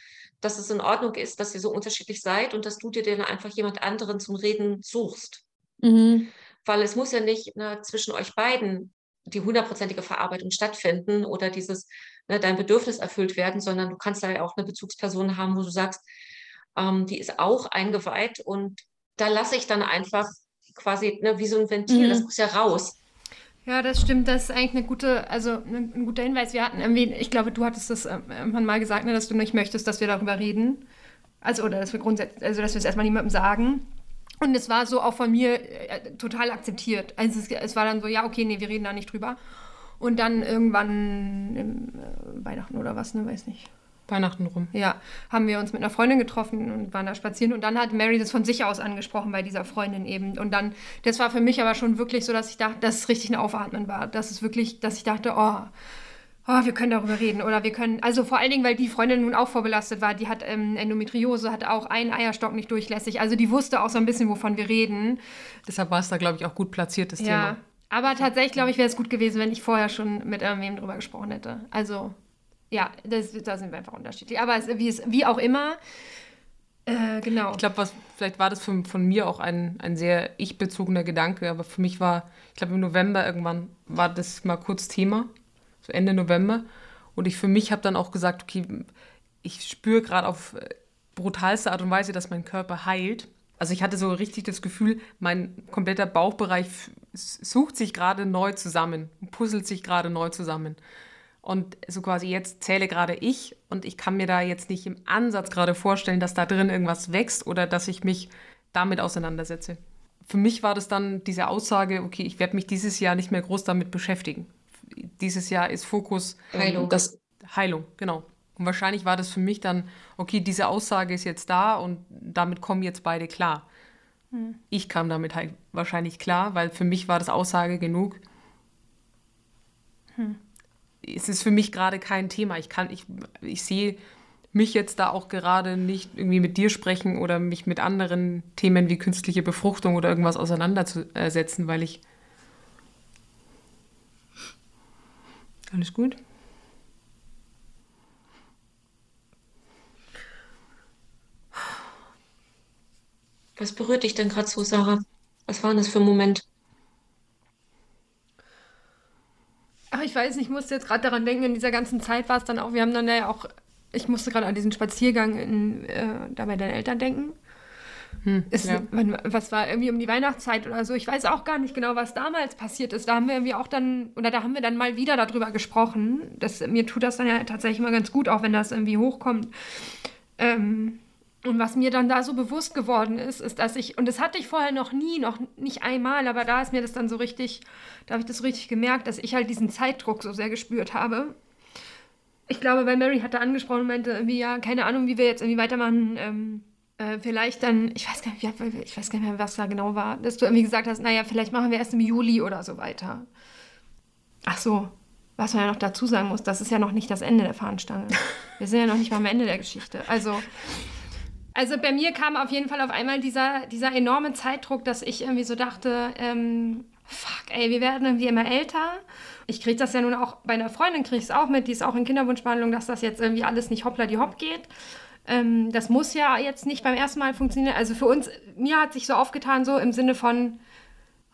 dass es in Ordnung ist, dass ihr so unterschiedlich seid und dass du dir dann einfach jemand anderen zum Reden suchst. Mhm. Weil es muss ja nicht ne, zwischen euch beiden die hundertprozentige Verarbeitung stattfinden oder dieses, ne, dein Bedürfnis erfüllt werden, sondern du kannst da ja auch eine Bezugsperson haben, wo du sagst, ähm, die ist auch eingeweiht und da lasse ich dann einfach quasi ne, wie so ein Ventil, mhm. das muss ja raus. Ja, das stimmt. Das ist eigentlich eine gute, also ein, ein guter Hinweis. Wir hatten irgendwie, ich glaube, du hattest das ähm, irgendwann mal gesagt, ne, dass du nicht möchtest, dass wir darüber reden. Also, oder dass wir grundsätzlich, also dass wir es erstmal niemandem sagen. Und es war so auch von mir äh, total akzeptiert. Also es, es, war dann so, ja, okay, nee, wir reden da nicht drüber. Und dann irgendwann im äh, Weihnachten oder was, ne, weiß nicht. Weihnachten rum. Ja, haben wir uns mit einer Freundin getroffen und waren da spazieren. Und dann hat Mary das von sich aus angesprochen bei dieser Freundin eben. Und dann, das war für mich aber schon wirklich so, dass ich dachte, dass es richtig ein Aufatmen war. Dass es wirklich, dass ich dachte, oh, oh, wir können darüber reden. Oder wir können, also vor allen Dingen, weil die Freundin nun auch vorbelastet war, die hat ähm, Endometriose, hat auch einen Eierstock nicht durchlässig. Also die wusste auch so ein bisschen, wovon wir reden. Deshalb war es da, glaube ich, auch gut platziert, das ja. Thema. Aber tatsächlich, glaube ich, wäre es gut gewesen, wenn ich vorher schon mit irgendwem drüber gesprochen hätte. Also ja, das, da sind wir einfach unterschiedlich. Aber es, wie, es, wie auch immer, äh, genau. Ich glaube, vielleicht war das von, von mir auch ein, ein sehr ich-bezogener Gedanke, aber für mich war, ich glaube, im November irgendwann war das mal kurz Thema, so Ende November. Und ich für mich habe dann auch gesagt, okay, ich spüre gerade auf brutalste Art und Weise, dass mein Körper heilt. Also ich hatte so richtig das Gefühl, mein kompletter Bauchbereich sucht sich gerade neu zusammen, puzzelt sich gerade neu zusammen. Und so quasi jetzt zähle gerade ich und ich kann mir da jetzt nicht im Ansatz gerade vorstellen, dass da drin irgendwas wächst oder dass ich mich damit auseinandersetze. Für mich war das dann diese Aussage, okay, ich werde mich dieses Jahr nicht mehr groß damit beschäftigen. Dieses Jahr ist Fokus Heilung. Das, Heilung, genau. Und wahrscheinlich war das für mich dann, okay, diese Aussage ist jetzt da und damit kommen jetzt beide klar. Hm. Ich kam damit halt wahrscheinlich klar, weil für mich war das Aussage genug. Hm es ist für mich gerade kein Thema. Ich kann, ich, ich sehe mich jetzt da auch gerade nicht irgendwie mit dir sprechen oder mich mit anderen Themen wie künstliche Befruchtung oder irgendwas auseinanderzusetzen, weil ich. Alles gut? Was berührt dich denn gerade so, Sarah? Was war denn das für ein Moment? Ach, ich weiß nicht, ich musste jetzt gerade daran denken, in dieser ganzen Zeit war es dann auch, wir haben dann ja auch, ich musste gerade an diesen Spaziergang in, äh, da bei deinen Eltern denken. Hm, es, ja. was war irgendwie um die Weihnachtszeit oder so. Ich weiß auch gar nicht genau, was damals passiert ist. Da haben wir irgendwie auch dann, oder da haben wir dann mal wieder darüber gesprochen. Das, mir tut das dann ja tatsächlich immer ganz gut, auch wenn das irgendwie hochkommt. Ähm, und was mir dann da so bewusst geworden ist, ist, dass ich, und das hatte ich vorher noch nie, noch nicht einmal, aber da ist mir das dann so richtig, da habe ich das so richtig gemerkt, dass ich halt diesen Zeitdruck so sehr gespürt habe. Ich glaube, weil Mary hatte angesprochen und meinte irgendwie, ja, keine Ahnung, wie wir jetzt irgendwie weitermachen. Ähm, äh, vielleicht dann, ich weiß, gar nicht, ich weiß gar nicht mehr, was da genau war, dass du irgendwie gesagt hast, naja, vielleicht machen wir erst im Juli oder so weiter. Ach so. was man ja noch dazu sagen muss, das ist ja noch nicht das Ende der Fahnenstange. Wir sind ja noch nicht mal am Ende der Geschichte. Also, also bei mir kam auf jeden Fall auf einmal dieser, dieser enorme Zeitdruck, dass ich irgendwie so dachte, ähm, fuck, ey, wir werden irgendwie immer älter. Ich kriege das ja nun auch bei einer Freundin, kriege ich es auch mit, die ist auch in Kinderwunschbehandlung, dass das jetzt irgendwie alles nicht hoppla die hopp geht. Ähm, das muss ja jetzt nicht beim ersten Mal funktionieren. Also für uns, mir hat sich so aufgetan, so im Sinne von,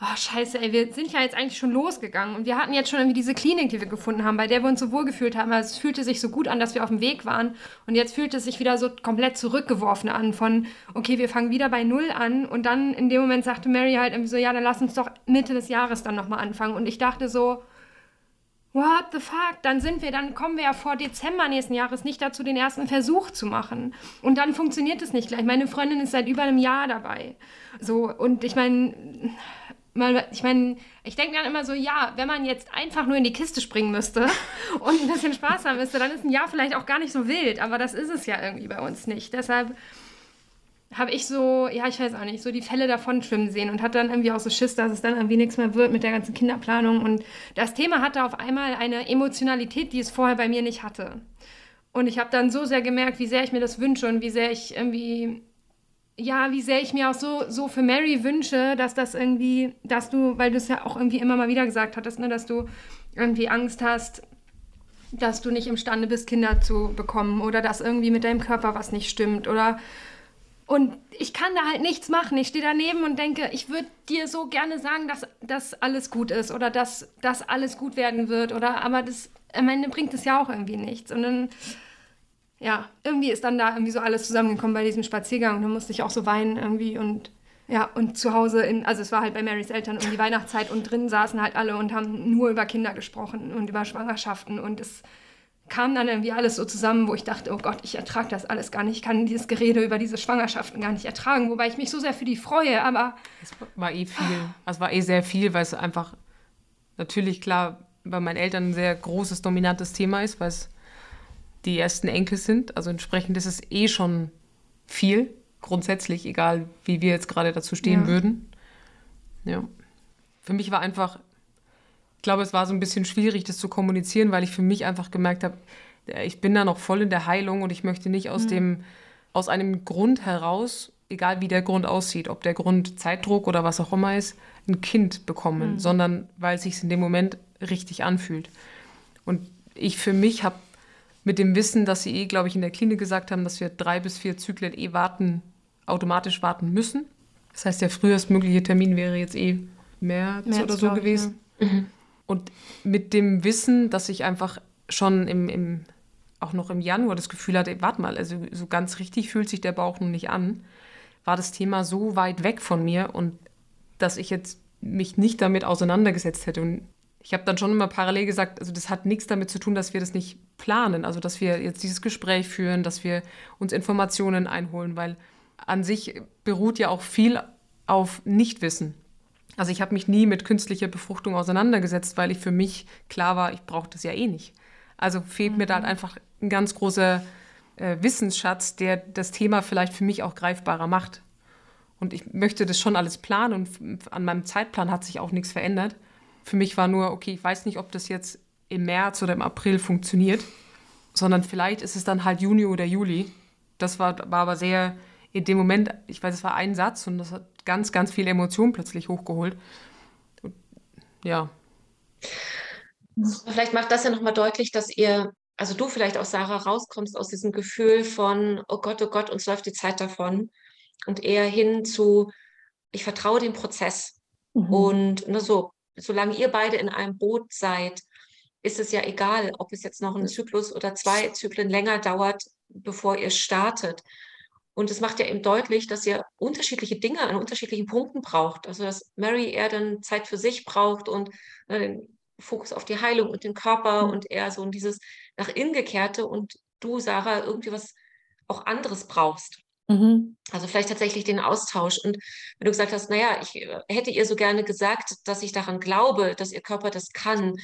oh scheiße, ey, wir sind ja jetzt eigentlich schon losgegangen und wir hatten jetzt schon irgendwie diese Klinik, die wir gefunden haben, bei der wir uns so wohl gefühlt haben. Also es fühlte sich so gut an, dass wir auf dem Weg waren und jetzt fühlt es sich wieder so komplett zurückgeworfen an von, okay, wir fangen wieder bei Null an und dann in dem Moment sagte Mary halt irgendwie so, ja, dann lass uns doch Mitte des Jahres dann nochmal anfangen und ich dachte so, what the fuck, dann sind wir, dann kommen wir ja vor Dezember nächsten Jahres nicht dazu, den ersten Versuch zu machen. Und dann funktioniert es nicht gleich. Meine Freundin ist seit über einem Jahr dabei. So, und ich meine, mal, ich meine, ich denke dann immer so, ja, wenn man jetzt einfach nur in die Kiste springen müsste und ein bisschen Spaß haben müsste, dann ist ein Jahr vielleicht auch gar nicht so wild, aber das ist es ja irgendwie bei uns nicht. Deshalb habe ich so, ja, ich weiß auch nicht, so die Fälle davon schwimmen sehen und hatte dann irgendwie auch so Schiss, dass es dann irgendwie nichts mehr wird mit der ganzen Kinderplanung. Und das Thema hatte auf einmal eine Emotionalität, die es vorher bei mir nicht hatte. Und ich habe dann so sehr gemerkt, wie sehr ich mir das wünsche und wie sehr ich irgendwie ja, wie sehr ich mir auch so, so für Mary wünsche, dass das irgendwie, dass du, weil du es ja auch irgendwie immer mal wieder gesagt hattest, ne, dass du irgendwie Angst hast, dass du nicht imstande bist, Kinder zu bekommen oder dass irgendwie mit deinem Körper was nicht stimmt oder und ich kann da halt nichts machen. Ich stehe daneben und denke, ich würde dir so gerne sagen, dass das alles gut ist oder dass das alles gut werden wird oder aber das am Ende bringt es ja auch irgendwie nichts und dann ja, irgendwie ist dann da irgendwie so alles zusammengekommen bei diesem Spaziergang. Und dann musste ich auch so weinen irgendwie und ja, und zu Hause, in, also es war halt bei Marys Eltern um die Weihnachtszeit und drin saßen halt alle und haben nur über Kinder gesprochen und über Schwangerschaften und es kam dann irgendwie alles so zusammen, wo ich dachte, oh Gott, ich ertrage das alles gar nicht, ich kann dieses Gerede über diese Schwangerschaften gar nicht ertragen, wobei ich mich so sehr für die freue, aber... Es war eh viel, es war eh sehr viel, weil es einfach natürlich klar bei meinen Eltern ein sehr großes, dominantes Thema ist, weil es die ersten Enkel sind. Also entsprechend ist es eh schon viel, grundsätzlich, egal wie wir jetzt gerade dazu stehen ja. würden. Ja. Für mich war einfach, ich glaube, es war so ein bisschen schwierig, das zu kommunizieren, weil ich für mich einfach gemerkt habe, ich bin da noch voll in der Heilung und ich möchte nicht aus mhm. dem, aus einem Grund heraus, egal wie der Grund aussieht, ob der Grund Zeitdruck oder was auch immer ist, ein Kind bekommen, mhm. sondern weil es sich in dem Moment richtig anfühlt. Und ich für mich habe mit dem Wissen, dass sie eh, glaube ich, in der Klinik gesagt haben, dass wir drei bis vier Zyklen eh warten, automatisch warten müssen. Das heißt, der frühestmögliche Termin wäre jetzt eh März, März oder so gewesen. Ja. mhm. Und mit dem Wissen, dass ich einfach schon im, im, auch noch im Januar das Gefühl hatte, warte mal, also so ganz richtig fühlt sich der Bauch nun nicht an, war das Thema so weit weg von mir und dass ich jetzt mich nicht damit auseinandergesetzt hätte. Und ich habe dann schon immer parallel gesagt, also das hat nichts damit zu tun, dass wir das nicht planen, also dass wir jetzt dieses Gespräch führen, dass wir uns Informationen einholen, weil an sich beruht ja auch viel auf Nichtwissen. Also ich habe mich nie mit künstlicher Befruchtung auseinandergesetzt, weil ich für mich klar war, ich brauche das ja eh nicht. Also fehlt mhm. mir da halt mhm. einfach ein ganz großer äh, Wissensschatz, der das Thema vielleicht für mich auch greifbarer macht. Und ich möchte das schon alles planen und an meinem Zeitplan hat sich auch nichts verändert. Für mich war nur, okay, ich weiß nicht, ob das jetzt im März oder im April funktioniert, sondern vielleicht ist es dann halt Juni oder Juli. Das war, war aber sehr in dem Moment, ich weiß, es war ein Satz und das hat ganz, ganz viel Emotion plötzlich hochgeholt. Und, ja. Vielleicht macht das ja nochmal deutlich, dass ihr, also du vielleicht auch, Sarah, rauskommst aus diesem Gefühl von, oh Gott, oh Gott, uns läuft die Zeit davon und eher hin zu, ich vertraue dem Prozess. Mhm. Und nur so, solange ihr beide in einem Boot seid, ist es ja egal, ob es jetzt noch ein Zyklus oder zwei Zyklen länger dauert, bevor ihr startet. Und es macht ja eben deutlich, dass ihr unterschiedliche Dinge an unterschiedlichen Punkten braucht. Also dass Mary eher dann Zeit für sich braucht und ne, den Fokus auf die Heilung und den Körper mhm. und eher so dieses nach innen gekehrte und du, Sarah, irgendwie was auch anderes brauchst. Mhm. Also vielleicht tatsächlich den Austausch. Und wenn du gesagt hast, naja, ich äh, hätte ihr so gerne gesagt, dass ich daran glaube, dass ihr Körper das kann,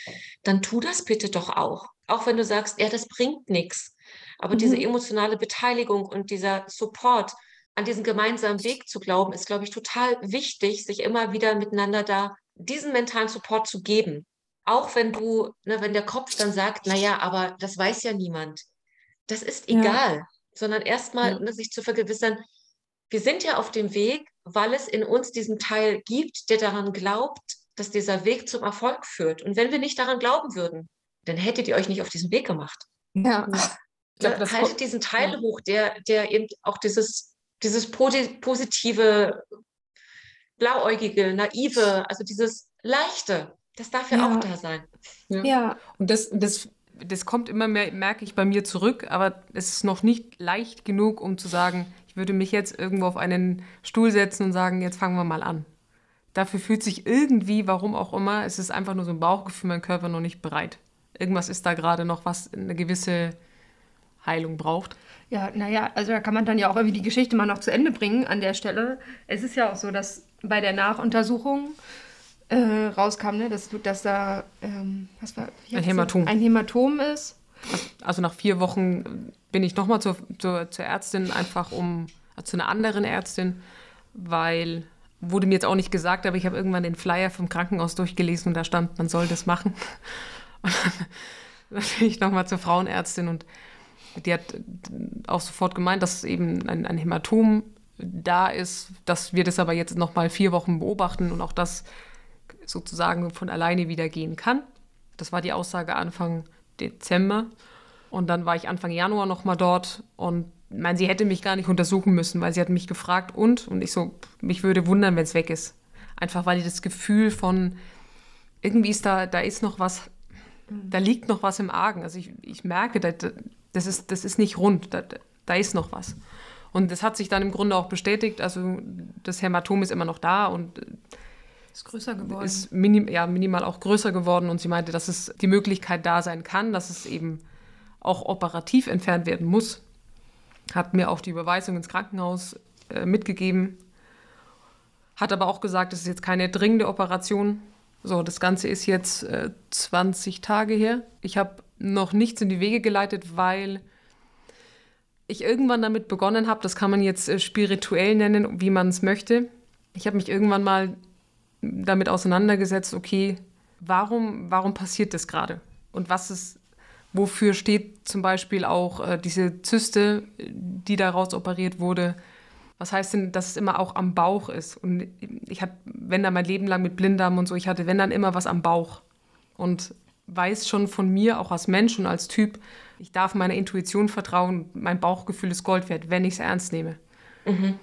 dann tu das bitte doch auch. Auch wenn du sagst, ja, das bringt nichts. Aber mhm. diese emotionale Beteiligung und dieser Support an diesen gemeinsamen Weg zu glauben, ist, glaube ich, total wichtig, sich immer wieder miteinander da diesen mentalen Support zu geben. auch wenn du, ne, wenn der Kopf dann sagt, naja, aber das weiß ja niemand. Das ist egal, ja. Sondern erstmal ja. ne, sich zu vergewissern, wir sind ja auf dem Weg, weil es in uns diesen Teil gibt, der daran glaubt, dass dieser Weg zum Erfolg führt. Und wenn wir nicht daran glauben würden, dann hättet ihr euch nicht auf diesen Weg gemacht. Ja. Ich glaub, das haltet diesen Teil ja. hoch, der, der eben auch dieses, dieses positive, blauäugige, naive, also dieses leichte, das darf ja, ja. auch da sein. Ja. ja. Und das, das, das kommt immer mehr, merke ich bei mir zurück, aber es ist noch nicht leicht genug, um zu sagen, ich würde mich jetzt irgendwo auf einen Stuhl setzen und sagen, jetzt fangen wir mal an. Dafür fühlt sich irgendwie, warum auch immer, es ist einfach nur so ein Bauchgefühl, mein Körper noch nicht bereit. Irgendwas ist da gerade noch, was eine gewisse Heilung braucht. Ja, naja, also da kann man dann ja auch irgendwie die Geschichte mal noch zu Ende bringen an der Stelle. Es ist ja auch so, dass bei der Nachuntersuchung äh, rauskam, ne, dass, dass da ähm, was war, ein Hämatom. ein Hämatom ist. Also nach vier Wochen bin ich nochmal zur, zur, zur Ärztin, einfach um, also zu einer anderen Ärztin, weil, wurde mir jetzt auch nicht gesagt, aber ich habe irgendwann den Flyer vom Krankenhaus durchgelesen und da stand, man soll das machen. Und dann bin ich nochmal zur Frauenärztin und die hat auch sofort gemeint, dass eben ein, ein Hämatom da ist, dass wir das aber jetzt nochmal vier Wochen beobachten und auch das sozusagen von alleine wieder gehen kann. Das war die Aussage Anfang Dezember. Und dann war ich Anfang Januar nochmal dort und meine, sie hätte mich gar nicht untersuchen müssen, weil sie hat mich gefragt und, und ich so, mich würde wundern, wenn es weg ist. Einfach weil ich das Gefühl von, irgendwie ist da, da ist noch was, da liegt noch was im Argen. Also ich, ich merke, da, das, ist, das ist nicht rund, da, da ist noch was. Und das hat sich dann im Grunde auch bestätigt. Also das Hämatom ist immer noch da und ist größer geworden. Ist minim, ja, minimal auch größer geworden und sie meinte, dass es die Möglichkeit da sein kann, dass es eben auch operativ entfernt werden muss. Hat mir auch die Überweisung ins Krankenhaus äh, mitgegeben. Hat aber auch gesagt, es ist jetzt keine dringende Operation. So, das Ganze ist jetzt äh, 20 Tage her. Ich habe noch nichts in die Wege geleitet, weil ich irgendwann damit begonnen habe, das kann man jetzt äh, spirituell nennen, wie man es möchte. Ich habe mich irgendwann mal damit auseinandergesetzt, okay, warum, warum passiert das gerade? Und was ist, wofür steht zum Beispiel auch äh, diese Zyste, die daraus operiert wurde? Was heißt denn, dass es immer auch am Bauch ist? Und ich hatte, wenn dann mein Leben lang mit Blinddarm und so, ich hatte, wenn dann immer was am Bauch. Und weiß schon von mir, auch als Mensch und als Typ, ich darf meiner Intuition vertrauen, mein Bauchgefühl ist Gold wert, wenn ich es ernst nehme. Mhm.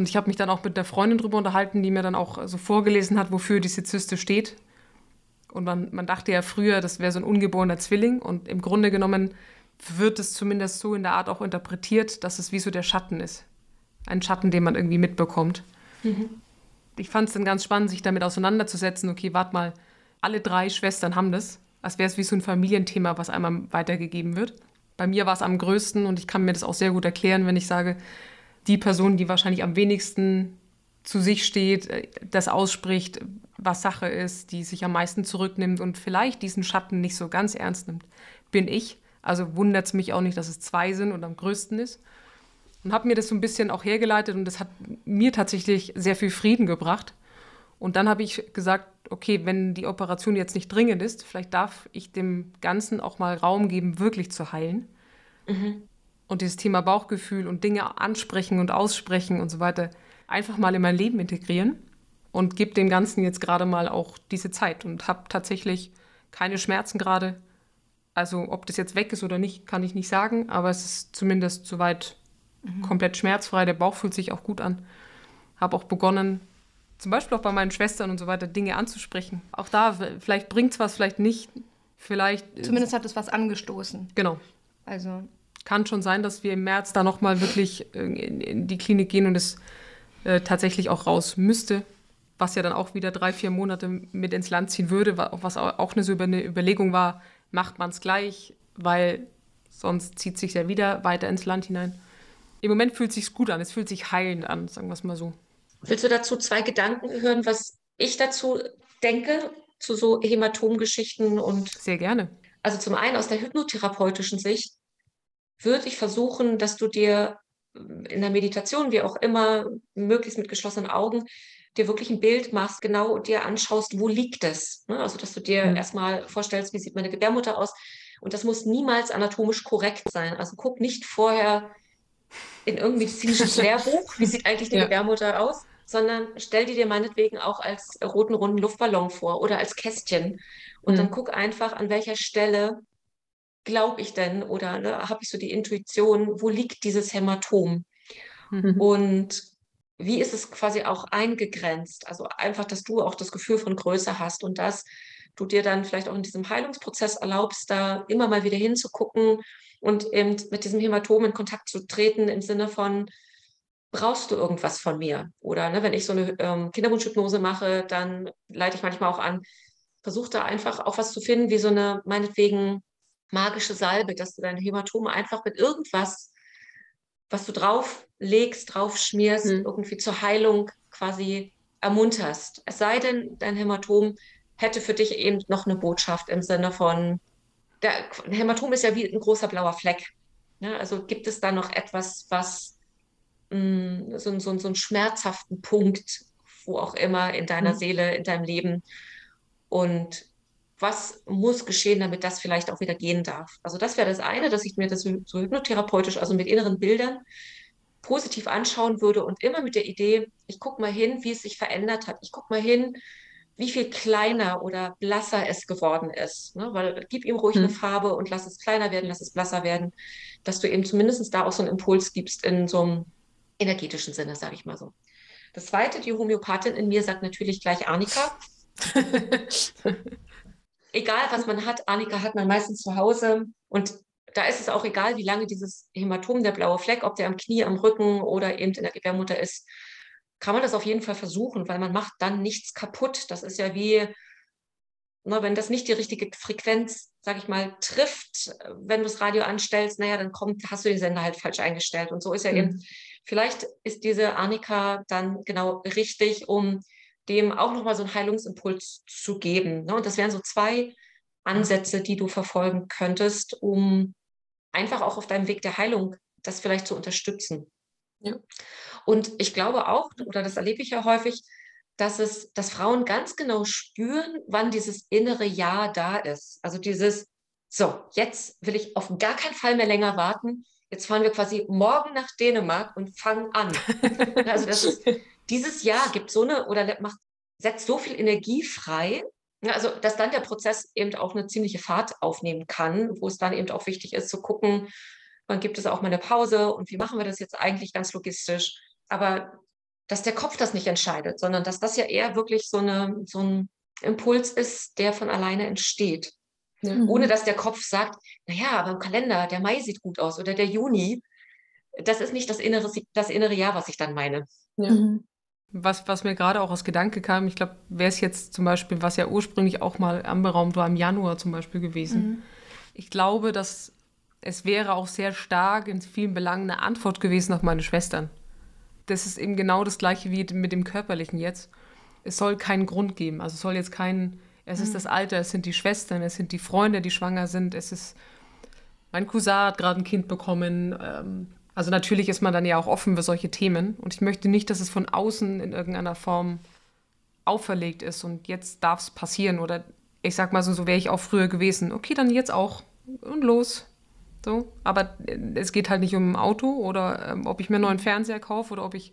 Und ich habe mich dann auch mit der Freundin darüber unterhalten, die mir dann auch so vorgelesen hat, wofür diese Zyste steht. Und man, man dachte ja früher, das wäre so ein ungeborener Zwilling. Und im Grunde genommen wird es zumindest so in der Art auch interpretiert, dass es wie so der Schatten ist. Ein Schatten, den man irgendwie mitbekommt. Mhm. Ich fand es dann ganz spannend, sich damit auseinanderzusetzen. Okay, warte mal, alle drei Schwestern haben das. Als wäre es wie so ein Familienthema, was einmal weitergegeben wird. Bei mir war es am größten und ich kann mir das auch sehr gut erklären, wenn ich sage, die Person, die wahrscheinlich am wenigsten zu sich steht, äh, das ausspricht, was Sache ist, die sich am meisten zurücknimmt und vielleicht diesen Schatten nicht so ganz ernst nimmt, bin ich. Also wundert es mich auch nicht, dass es zwei sind und am größten ist. Und habe mir das so ein bisschen auch hergeleitet und das hat mir tatsächlich sehr viel Frieden gebracht. Und dann habe ich gesagt, okay, wenn die Operation jetzt nicht dringend ist, vielleicht darf ich dem Ganzen auch mal Raum geben, wirklich zu heilen. Mhm und dieses Thema Bauchgefühl und Dinge ansprechen und aussprechen und so weiter einfach mal in mein Leben integrieren und gebe dem Ganzen jetzt gerade mal auch diese Zeit und habe tatsächlich keine Schmerzen gerade. Also ob das jetzt weg ist oder nicht, kann ich nicht sagen, aber es ist zumindest soweit mhm. komplett schmerzfrei. Der Bauch fühlt sich auch gut an. Habe auch begonnen, zum Beispiel auch bei meinen Schwestern und so weiter, Dinge anzusprechen. Auch da, vielleicht bringt es was, vielleicht nicht. Vielleicht. Zumindest hat es was angestoßen. Genau. Also kann schon sein, dass wir im März da nochmal wirklich in, in, die Klinik gehen und es äh, tatsächlich auch raus müsste, was ja dann auch wieder drei, vier Monate mit ins Land ziehen würde, was auch eine, so eine Überlegung war, macht man es gleich, weil sonst zieht sich ja wieder weiter ins Land hinein. Im Moment fühlt es sich gut an, es fühlt sich heilend an, sagen wir es mal so. Willst du dazu zwei Gedanken hören, was ich dazu denke, zu so Hämatomgeschichten und. Sehr gerne. Also zum einen aus der hypnotherapeutischen Sicht würde ich versuchen, dass du dir in der Meditation, wie auch immer, möglichst mit geschlossenen Augen, dir wirklich ein Bild machst, genau dir anschaust, wo liegt es. Ne? Also, dass du dir mhm. erstmal vorstellst, wie sieht meine Gebärmutter aus. Und das muss niemals anatomisch korrekt sein. Also guck nicht vorher in irgendein medizinisches Lehrbuch, wie sieht eigentlich die ja. Gebärmutter aus, sondern stell die dir meinetwegen auch als roten runden Luftballon vor oder als Kästchen. Und mhm. dann guck einfach, an welcher Stelle glaube ich denn oder ne, habe ich so die Intuition, wo liegt dieses Hämatom? Mhm. Und wie ist es quasi auch eingegrenzt? Also einfach, dass du auch das Gefühl von Größe hast und dass du dir dann vielleicht auch in diesem Heilungsprozess erlaubst, da immer mal wieder hinzugucken und eben mit diesem Hämatom in Kontakt zu treten im Sinne von, brauchst du irgendwas von mir? Oder ne, wenn ich so eine ähm, Kinderwunschhypnose mache, dann leite ich manchmal auch an, versuch da einfach auch was zu finden, wie so eine meinetwegen magische Salbe, dass du deine Hämatome einfach mit irgendwas, was du drauf legst, drauf schmierst, mhm. irgendwie zur Heilung quasi ermunterst. Es sei denn, dein Hämatom hätte für dich eben noch eine Botschaft im Sinne von, der ein Hämatom ist ja wie ein großer blauer Fleck. Ja, also gibt es da noch etwas, was mh, mm, so, so, so einen schmerzhaften Punkt, wo auch immer in deiner mhm. Seele, in deinem Leben und was muss geschehen, damit das vielleicht auch wieder gehen darf. Also das wäre das eine, dass ich mir das so hypnotherapeutisch, also mit inneren Bildern, positiv anschauen würde und immer mit der Idee, ich gucke mal hin, wie es sich verändert hat. Ich gucke mal hin, wie viel kleiner oder blasser es geworden ist. Ne? Weil gib ihm ruhig hm. eine Farbe und lass es kleiner werden, lass es blasser werden, dass du eben zumindest da auch so einen Impuls gibst in so einem energetischen Sinne, sage ich mal so. Das zweite, die Homöopathin in mir sagt natürlich gleich Arnika. egal was man hat, Arnika hat man meistens zu Hause und da ist es auch egal, wie lange dieses Hämatom, der blaue Fleck, ob der am Knie, am Rücken oder eben in der Gebärmutter ist, kann man das auf jeden Fall versuchen, weil man macht dann nichts kaputt. Das ist ja wie, na, ne, wenn das nicht die richtige Frequenz, sag ich mal, trifft, wenn du das Radio anstellst, naja, dann kommt, hast du den Sender halt falsch eingestellt. Und so ist ja mhm. eben, vielleicht ist diese Arnika dann genau richtig, um dem auch nochmal so einen Heilungsimpuls zu geben. Ne? Und das wären so zwei Ansätze, die du verfolgen könntest, um einfach auch auf deinem Weg der Heilung das vielleicht zu unterstützen. Ja. Und ich glaube auch, oder das erlebe ich ja häufig, dass es, dass Frauen ganz genau spüren, wann dieses innere Ja da ist. Also dieses, so, jetzt will ich auf gar keinen Fall mehr länger warten. Jetzt fahren wir quasi morgen nach Dänemark und fangen an. also das ist, dieses Jahr gibt so eine oder macht, setzt so viel Energie frei, also dass dann der Prozess eben auch eine ziemliche Fahrt aufnehmen kann, wo es dann eben auch wichtig ist zu gucken, wann gibt es auch mal eine Pause und wie machen wir das jetzt eigentlich ganz logistisch. Aber dass der Kopf das nicht entscheidet, sondern dass das ja eher wirklich so, eine, so ein Impuls ist, der von alleine entsteht. Ja. Mhm. Ohne dass der Kopf sagt, naja, aber im Kalender, der Mai sieht gut aus oder der Juni. Das ist nicht das innere, das innere Jahr, was ich dann meine. Ja. Mhm. Was, was mir gerade auch aus Gedanke kam, ich glaube, wäre es jetzt zum Beispiel, was ja ursprünglich auch mal anberaumt war, im Januar zum Beispiel gewesen. Mhm. Ich glaube, dass es wäre auch sehr stark in vielen Belangen eine Antwort gewesen auf meine Schwestern. Das ist eben genau das gleiche wie mit dem Körperlichen jetzt. Es soll keinen Grund geben. Also es soll jetzt keinen, es mhm. ist das Alter, es sind die Schwestern, es sind die Freunde, die schwanger sind, es ist, mein Cousin hat gerade ein Kind bekommen, ähm, also natürlich ist man dann ja auch offen für solche Themen und ich möchte nicht, dass es von außen in irgendeiner Form auferlegt ist und jetzt darf es passieren oder ich sag mal so, so wäre ich auch früher gewesen. Okay, dann jetzt auch und los. So, aber es geht halt nicht um ein Auto oder ähm, ob ich mir einen neuen Fernseher kaufe oder ob ich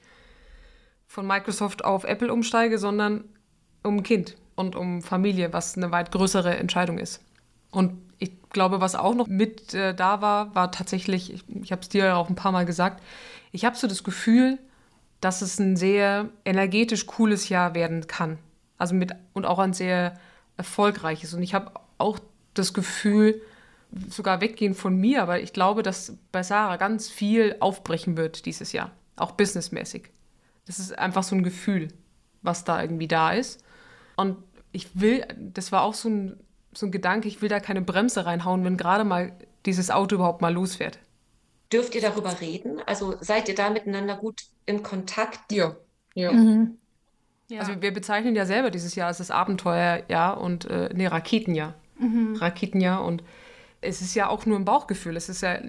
von Microsoft auf Apple umsteige, sondern um ein Kind und um Familie, was eine weit größere Entscheidung ist. Und ich glaube, was auch noch mit äh, da war, war tatsächlich, ich, ich habe es dir ja auch ein paar Mal gesagt, ich habe so das Gefühl, dass es ein sehr energetisch cooles Jahr werden kann. Also mit und auch ein sehr erfolgreiches. Und ich habe auch das Gefühl, sogar weggehen von mir, aber ich glaube, dass bei Sarah ganz viel aufbrechen wird dieses Jahr, auch businessmäßig. Das ist einfach so ein Gefühl, was da irgendwie da ist. Und ich will, das war auch so ein, so ein Gedanke, ich will da keine Bremse reinhauen, wenn gerade mal dieses Auto überhaupt mal losfährt. Dürft ihr darüber reden? Also seid ihr da miteinander gut in Kontakt? Ja. ja. Mhm. ja. Also wir bezeichnen ja selber dieses Jahr als das Abenteuerjahr und äh, nee, Raketenjahr. Mhm. Raketenjahr und es ist ja auch nur ein Bauchgefühl. Es ist ja,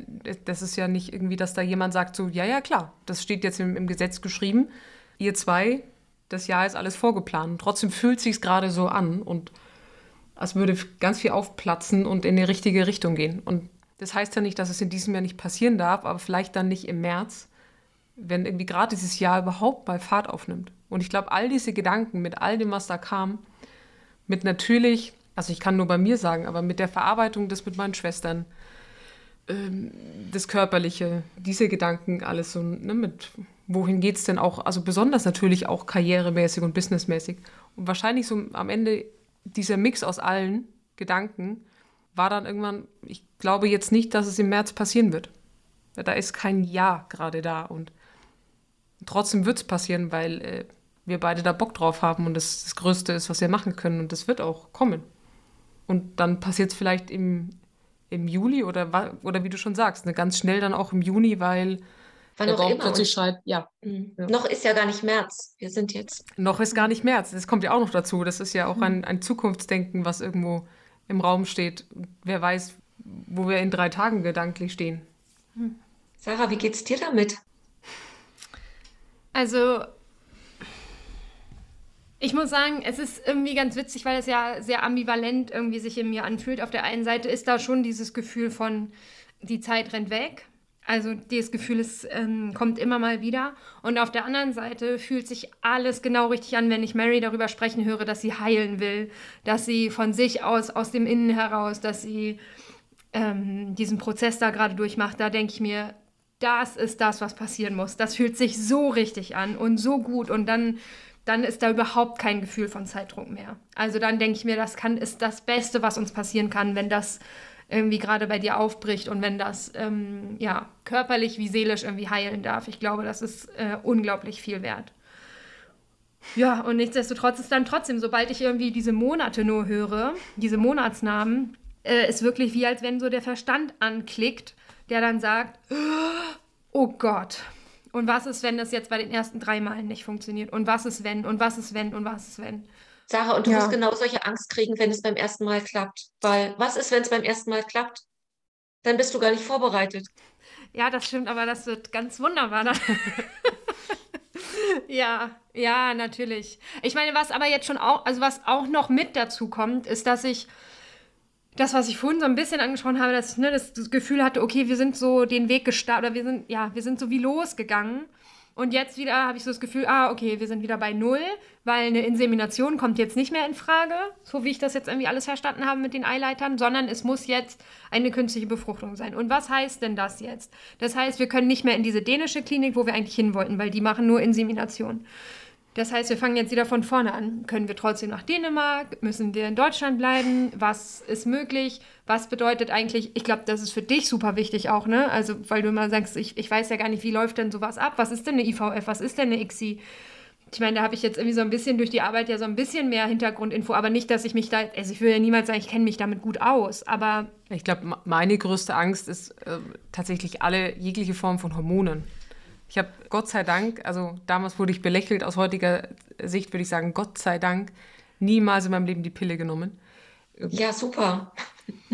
das ist ja nicht irgendwie, dass da jemand sagt so, ja, ja, klar, das steht jetzt im, im Gesetz geschrieben. Ihr zwei das Jahr ist alles vorgeplant. Trotzdem fühlt sich gerade so an und als würde ganz viel aufplatzen und in die richtige Richtung gehen. Und das heißt ja nicht, dass es in diesem Jahr nicht passieren darf, aber vielleicht dann nicht im März, wenn irgendwie gerade dieses Jahr überhaupt mal Fahrt aufnimmt. Und ich glaube, all diese Gedanken mit all dem, was da kam, mit natürlich, also ich kann nur bei mir sagen, aber mit der Verarbeitung des mit meinen Schwestern, ähm, das Körperliche, diese Gedanken, alles so, ne, mit wohin geht es denn auch, also besonders natürlich auch karrieremäßig und businessmäßig. Und wahrscheinlich so am Ende dieser Mix aus allen Gedanken war dann irgendwann, ich glaube jetzt nicht, dass es im März passieren wird. Da ist kein Ja gerade da und trotzdem wird es passieren, weil äh, wir beide da Bock drauf haben und das das Größte ist, was wir machen können und das wird auch kommen. Und dann passiert es vielleicht im, im Juli oder, oder wie du schon sagst, ne, ganz schnell dann auch im Juni, weil Wann der Baum plötzlich schreit, ja. Mhm. ja. Noch ist ja gar nicht März. Wir sind jetzt. Noch ist gar nicht März. Das kommt ja auch noch dazu. Das ist ja auch mhm. ein, ein Zukunftsdenken, was irgendwo im Raum steht. Wer weiß, wo wir in drei Tagen gedanklich stehen. Mhm. Sarah, wie geht's dir damit? Also, ich muss sagen, es ist irgendwie ganz witzig, weil es ja sehr ambivalent irgendwie sich in mir anfühlt. Auf der einen Seite ist da schon dieses Gefühl von, die Zeit rennt weg. Also dieses Gefühl, es ähm, kommt immer mal wieder. Und auf der anderen Seite fühlt sich alles genau richtig an, wenn ich Mary darüber sprechen höre, dass sie heilen will, dass sie von sich aus, aus dem Innen heraus, dass sie ähm, diesen Prozess da gerade durchmacht. Da denke ich mir, das ist das, was passieren muss. Das fühlt sich so richtig an und so gut. Und dann, dann ist da überhaupt kein Gefühl von Zeitdruck mehr. Also dann denke ich mir, das kann, ist das Beste, was uns passieren kann, wenn das irgendwie gerade bei dir aufbricht und wenn das ähm, ja körperlich wie seelisch irgendwie heilen darf. Ich glaube, das ist äh, unglaublich viel wert. Ja, und nichtsdestotrotz ist dann trotzdem, sobald ich irgendwie diese Monate nur höre, diese Monatsnamen, äh, ist wirklich wie als wenn so der Verstand anklickt, der dann sagt, oh Gott, und was ist, wenn das jetzt bei den ersten drei Malen nicht funktioniert? Und was ist, wenn? Und was ist, wenn? Und was ist, wenn? Sarah, und du ja. wirst genau solche Angst kriegen, wenn es beim ersten Mal klappt. Weil was ist, wenn es beim ersten Mal klappt? Dann bist du gar nicht vorbereitet. Ja, das stimmt, aber das wird ganz wunderbar. ja, ja, natürlich. Ich meine, was aber jetzt schon auch, also was auch noch mit dazu kommt, ist, dass ich das, was ich vorhin so ein bisschen angesprochen habe, dass ich ne, das, das Gefühl hatte, okay, wir sind so den Weg gestartet, oder wir sind, ja, wir sind so wie losgegangen. Und jetzt wieder habe ich so das Gefühl, ah, okay, wir sind wieder bei Null, weil eine Insemination kommt jetzt nicht mehr in Frage, so wie ich das jetzt irgendwie alles verstanden habe mit den Eileitern, sondern es muss jetzt eine künstliche Befruchtung sein. Und was heißt denn das jetzt? Das heißt, wir können nicht mehr in diese dänische Klinik, wo wir eigentlich hin wollten, weil die machen nur Insemination. Das heißt, wir fangen jetzt wieder von vorne an. Können wir trotzdem nach Dänemark? Müssen wir in Deutschland bleiben? Was ist möglich? Was bedeutet eigentlich, ich glaube, das ist für dich super wichtig auch, ne? Also, weil du immer sagst, ich, ich weiß ja gar nicht, wie läuft denn sowas ab? Was ist denn eine IVF? Was ist denn eine ICSI? Ich meine, da habe ich jetzt irgendwie so ein bisschen durch die Arbeit ja so ein bisschen mehr Hintergrundinfo, aber nicht, dass ich mich da, also ich will ja niemals sagen, ich kenne mich damit gut aus, aber. Ich glaube, meine größte Angst ist äh, tatsächlich alle jegliche Form von Hormonen. Ich habe Gott sei Dank, also damals wurde ich belächelt, aus heutiger Sicht würde ich sagen, Gott sei Dank, niemals in meinem Leben die Pille genommen. Ja, super.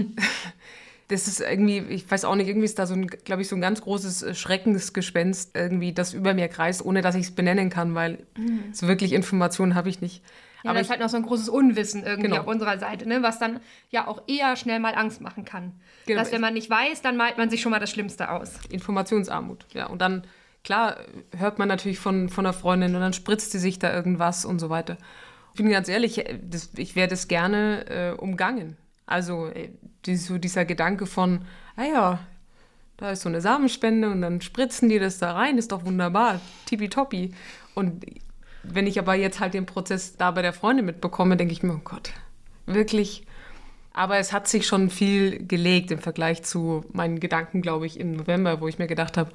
Das ist irgendwie, ich weiß auch nicht, irgendwie ist da so ein, glaube ich, so ein ganz großes Schreckensgespenst irgendwie, das über mir kreist, ohne dass ich es benennen kann, weil mhm. so wirklich Informationen habe ich nicht. Ja, Aber das ist halt noch so ein großes Unwissen irgendwie genau. auf unserer Seite, ne? was dann ja auch eher schnell mal Angst machen kann. Genau. Dass wenn man nicht weiß, dann malt man sich schon mal das Schlimmste aus. Informationsarmut, ja. Und dann klar hört man natürlich von, von einer Freundin und dann spritzt sie sich da irgendwas und so weiter. Ich bin ganz ehrlich, äh, das, ich wäre das gerne äh, umgangen. Also äh, die, so dieser Gedanke von, ah ja, da ist so eine Samenspende und dann spritzen die das da rein, ist doch wunderbar, tippitoppi. Und wenn ich aber jetzt halt den Prozess da bei der Freundin mitbekomme, denke ich mir, oh Gott, wirklich. Aber es hat sich schon viel gelegt im Vergleich zu meinen Gedanken, glaube ich, im November, wo ich mir gedacht habe,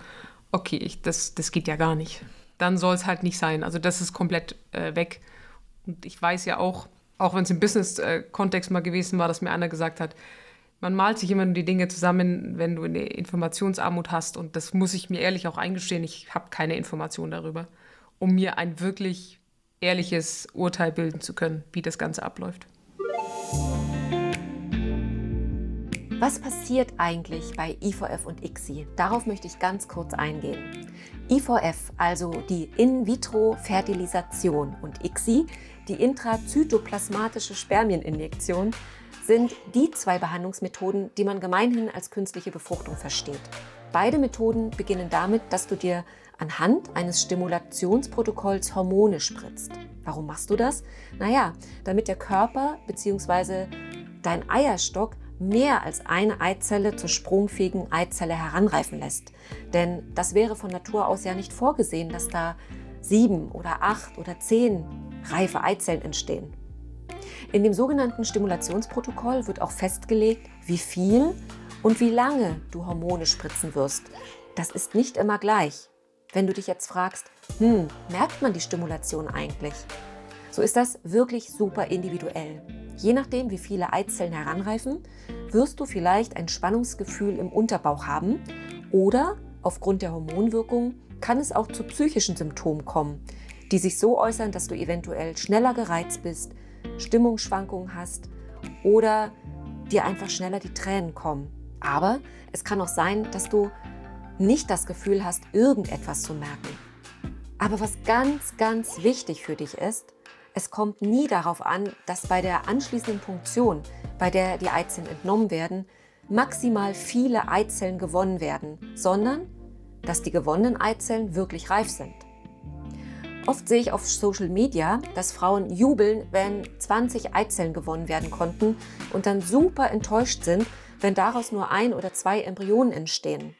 okay, ich, das, das geht ja gar nicht. Dann soll es halt nicht sein. Also das ist komplett äh, weg. Und ich weiß ja auch, auch wenn es im Business-Kontext mal gewesen war, dass mir einer gesagt hat, man malt sich immer nur die Dinge zusammen, wenn du eine Informationsarmut hast. Und das muss ich mir ehrlich auch eingestehen. Ich habe keine Information darüber, um mir ein wirklich ehrliches Urteil bilden zu können, wie das Ganze abläuft. Was passiert eigentlich bei IVF und ICSI? Darauf möchte ich ganz kurz eingehen. IVF, also die In-vitro-Fertilisation und ICSI, die intrazytoplasmatische Spermieninjektion, sind die zwei Behandlungsmethoden, die man gemeinhin als künstliche Befruchtung versteht. Beide Methoden beginnen damit, dass du dir anhand eines Stimulationsprotokolls Hormone spritzt. Warum machst du das? Naja, damit der Körper bzw. dein Eierstock mehr als eine Eizelle zur sprungfähigen Eizelle heranreifen lässt. Denn das wäre von Natur aus ja nicht vorgesehen, dass da sieben oder acht oder zehn reife Eizellen entstehen. In dem sogenannten Stimulationsprotokoll wird auch festgelegt, wie viel und wie lange du Hormone spritzen wirst. Das ist nicht immer gleich. Wenn du dich jetzt fragst, hm, merkt man die Stimulation eigentlich? So ist das wirklich super individuell. Je nachdem, wie viele Eizellen heranreifen, wirst du vielleicht ein Spannungsgefühl im Unterbauch haben oder aufgrund der Hormonwirkung kann es auch zu psychischen Symptomen kommen, die sich so äußern, dass du eventuell schneller gereizt bist, Stimmungsschwankungen hast oder dir einfach schneller die Tränen kommen. Aber es kann auch sein, dass du nicht das Gefühl hast, irgendetwas zu merken. Aber was ganz, ganz wichtig für dich ist, es kommt nie darauf an, dass bei der anschließenden Punktion, bei der die Eizellen entnommen werden, maximal viele Eizellen gewonnen werden, sondern dass die gewonnenen Eizellen wirklich reif sind. Oft sehe ich auf Social Media, dass Frauen jubeln, wenn 20 Eizellen gewonnen werden konnten und dann super enttäuscht sind, wenn daraus nur ein oder zwei Embryonen entstehen.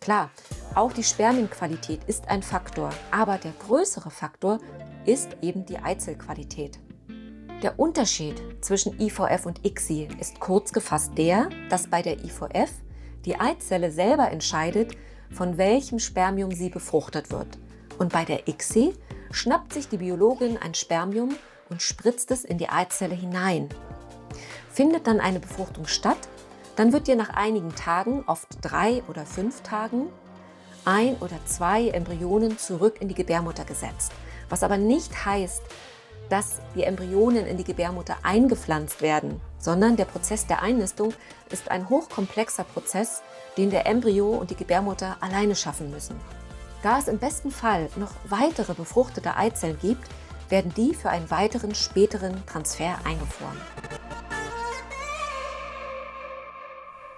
Klar, auch die Spermienqualität ist ein Faktor, aber der größere Faktor ist eben die Eizellqualität. Der Unterschied zwischen IVF und ICSI ist kurz gefasst der, dass bei der IVF die Eizelle selber entscheidet, von welchem Spermium sie befruchtet wird. Und bei der ICSI schnappt sich die Biologin ein Spermium und spritzt es in die Eizelle hinein. Findet dann eine Befruchtung statt, dann wird dir nach einigen Tagen, oft drei oder fünf Tagen, ein oder zwei Embryonen zurück in die Gebärmutter gesetzt. Was aber nicht heißt, dass die Embryonen in die Gebärmutter eingepflanzt werden, sondern der Prozess der Einnistung ist ein hochkomplexer Prozess, den der Embryo und die Gebärmutter alleine schaffen müssen. Da es im besten Fall noch weitere befruchtete Eizellen gibt, werden die für einen weiteren späteren Transfer eingefroren.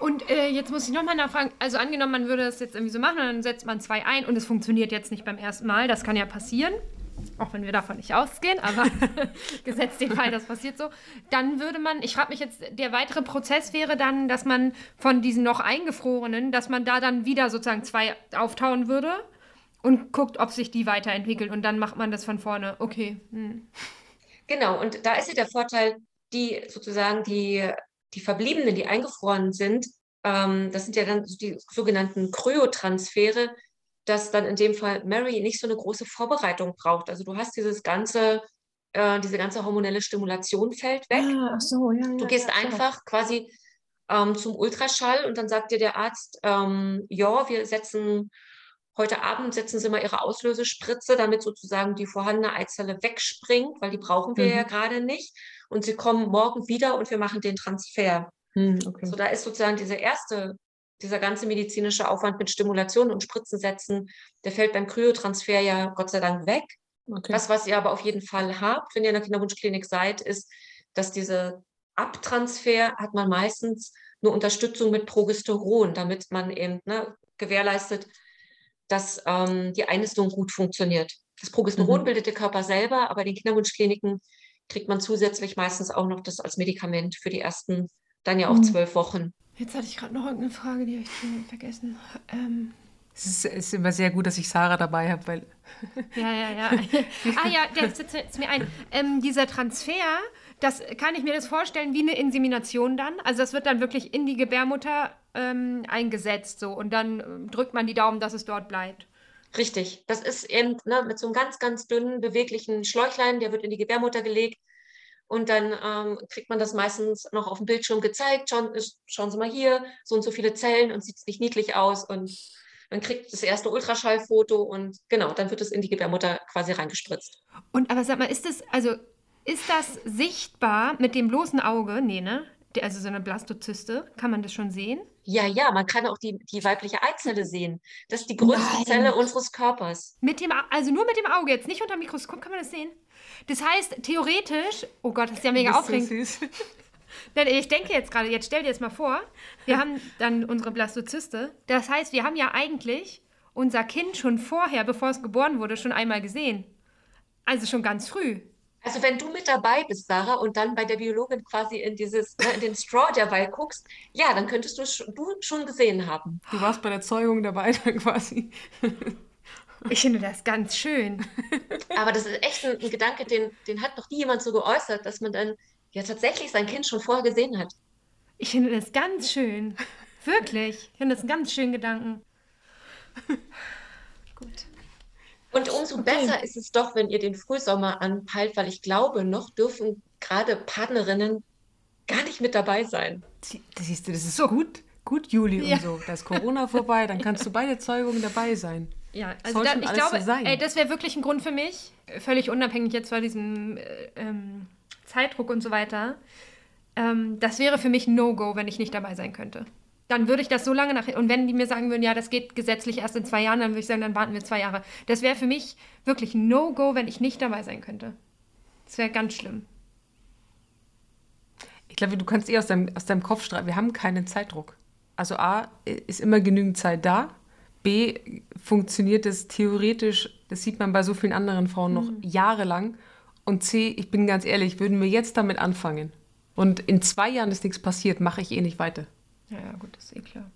Und äh, jetzt muss ich nochmal nachfragen, also angenommen, man würde das jetzt irgendwie so machen, dann setzt man zwei ein und es funktioniert jetzt nicht beim ersten Mal, das kann ja passieren auch wenn wir davon nicht ausgehen, aber gesetzt den Fall, das passiert so, dann würde man, ich frage mich jetzt, der weitere Prozess wäre dann, dass man von diesen noch eingefrorenen, dass man da dann wieder sozusagen zwei auftauen würde und guckt, ob sich die weiterentwickeln und dann macht man das von vorne. Okay. Hm. Genau, und da ist ja der Vorteil, die sozusagen die, die Verbliebenen, die eingefroren sind, ähm, das sind ja dann die sogenannten Kryotransfere, dass dann in dem Fall Mary nicht so eine große Vorbereitung braucht. Also du hast dieses ganze, äh, diese ganze hormonelle Stimulation fällt weg. Ah, ach so, ja, ja, du gehst ja, einfach quasi ähm, zum Ultraschall und dann sagt dir der Arzt, ähm, ja, wir setzen heute Abend setzen Sie mal Ihre Auslösespritze, damit sozusagen die vorhandene Eizelle wegspringt, weil die brauchen wir mhm. ja gerade nicht. Und Sie kommen morgen wieder und wir machen den Transfer. Mhm, okay. So, da ist sozusagen diese erste dieser ganze medizinische Aufwand mit Stimulation und Spritzen setzen, der fällt beim Kryotransfer ja Gott sei Dank weg. Okay. Das, was ihr aber auf jeden Fall habt, wenn ihr in der Kinderwunschklinik seid, ist, dass diese Abtransfer hat man meistens nur Unterstützung mit Progesteron, damit man eben ne, gewährleistet, dass ähm, die Einnistung gut funktioniert. Das Progesteron mhm. bildet der Körper selber, aber in den Kinderwunschkliniken kriegt man zusätzlich meistens auch noch das als Medikament für die ersten dann ja auch mhm. zwölf Wochen. Jetzt hatte ich gerade noch irgendeine Frage, die habe ich vergessen. Ähm. Es ist, ist, immer sehr gut, dass ich Sarah dabei habe, weil. Ja, ja, ja. ah ja, jetzt setzt mir ein. Ähm, dieser Transfer, das kann ich mir das vorstellen wie eine Insemination dann. Also das wird dann wirklich in die Gebärmutter ähm, eingesetzt so und dann ähm, drückt man die Daumen, dass es dort bleibt. Richtig. Das ist eben ne, mit so einem ganz, ganz dünnen, beweglichen Schläuchlein, der wird in die Gebärmutter gelegt und dann ähm, kriegt man das meistens noch auf dem Bildschirm gezeigt. Schauen, schauen Sie mal hier, so und so viele Zellen und sieht es nicht niedlich aus. Und man kriegt das erste Ultraschallfoto und genau, dann wird es in die Gebärmutter quasi reingespritzt. Und aber sag mal, ist das, also ist das sichtbar mit dem bloßen Auge? Nee, ne? also so eine Blastozyste, kann man das schon sehen? Ja, ja, man kann auch die, die weibliche Eizelle sehen. Das ist die größte Nein. Zelle unseres Körpers. Mit dem, also nur mit dem Auge, jetzt nicht unter dem Mikroskop kann man das sehen. Das heißt, theoretisch, oh Gott, das ist ja mega aufregend. So süß. ich denke jetzt gerade, jetzt stell dir das mal vor, wir haben dann unsere Blastozyste. Das heißt, wir haben ja eigentlich unser Kind schon vorher, bevor es geboren wurde, schon einmal gesehen. Also schon ganz früh. Also wenn du mit dabei bist, Sarah, und dann bei der Biologin quasi in dieses, ne, in den Straw dabei guckst, ja, dann könntest du, du schon gesehen haben. Du warst bei der Zeugung dabei dann quasi. Ich finde das ganz schön. Aber das ist echt ein, ein, Gedanke, den, den hat noch nie jemand so geäußert, dass man dann ja tatsächlich sein Kind schon vorher gesehen hat. Ich finde das ganz schön. Wirklich. Ich finde das einen ganz schönen Gedanken. Gut. Und umso okay. besser ist es doch, wenn ihr den Frühsommer anpeilt, weil ich glaube, noch dürfen gerade Partnerinnen gar nicht mit dabei sein. Das siehst du, das ist so gut. Gut, Juli ja. und so. Da ist Corona vorbei, dann kannst du bei der Zeugung dabei sein. Ja, also da, ich glaube, so ey, das wäre wirklich ein Grund für mich, völlig unabhängig jetzt von diesem äh, ähm, Zeitdruck und so weiter. Ähm, das wäre für mich No-Go, wenn ich nicht dabei sein könnte dann würde ich das so lange nach. Und wenn die mir sagen würden, ja, das geht gesetzlich erst in zwei Jahren, dann würde ich sagen, dann warten wir zwei Jahre. Das wäre für mich wirklich No-Go, wenn ich nicht dabei sein könnte. Das wäre ganz schlimm. Ich glaube, du kannst eh aus deinem, aus deinem Kopf streiten. Wir haben keinen Zeitdruck. Also A, ist immer genügend Zeit da. B, funktioniert es theoretisch, das sieht man bei so vielen anderen Frauen noch mhm. jahrelang. Und C, ich bin ganz ehrlich, würden wir jetzt damit anfangen und in zwei Jahren ist nichts passiert, mache ich eh nicht weiter. Ja, ja, gut, das ist eh klar.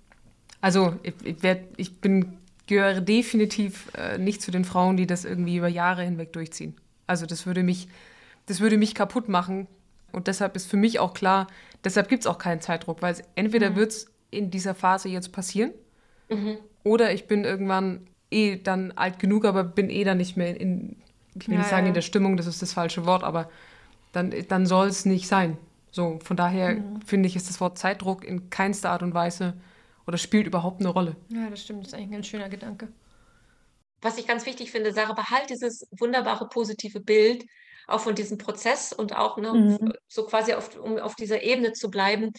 Also ich, ich, werd, ich bin, gehöre definitiv äh, nicht zu den Frauen, die das irgendwie über Jahre hinweg durchziehen. Also das würde mich, das würde mich kaputt machen. Und deshalb ist für mich auch klar, deshalb gibt es auch keinen Zeitdruck, weil entweder mhm. wird es in dieser Phase jetzt passieren mhm. Oder ich bin irgendwann eh dann alt genug, aber bin eh dann nicht mehr in, ich will ja, nicht sagen ja. in der Stimmung, das ist das falsche Wort, aber dann, dann soll es nicht sein. So, von daher mhm. finde ich, ist das Wort Zeitdruck in keinster Art und Weise oder spielt überhaupt eine Rolle. Ja, das stimmt. Das ist eigentlich ein ganz schöner Gedanke. Was ich ganz wichtig finde, Sarah, behalt dieses wunderbare positive Bild auch von diesem Prozess und auch ne, mhm. so quasi auf, um auf dieser Ebene zu bleiben.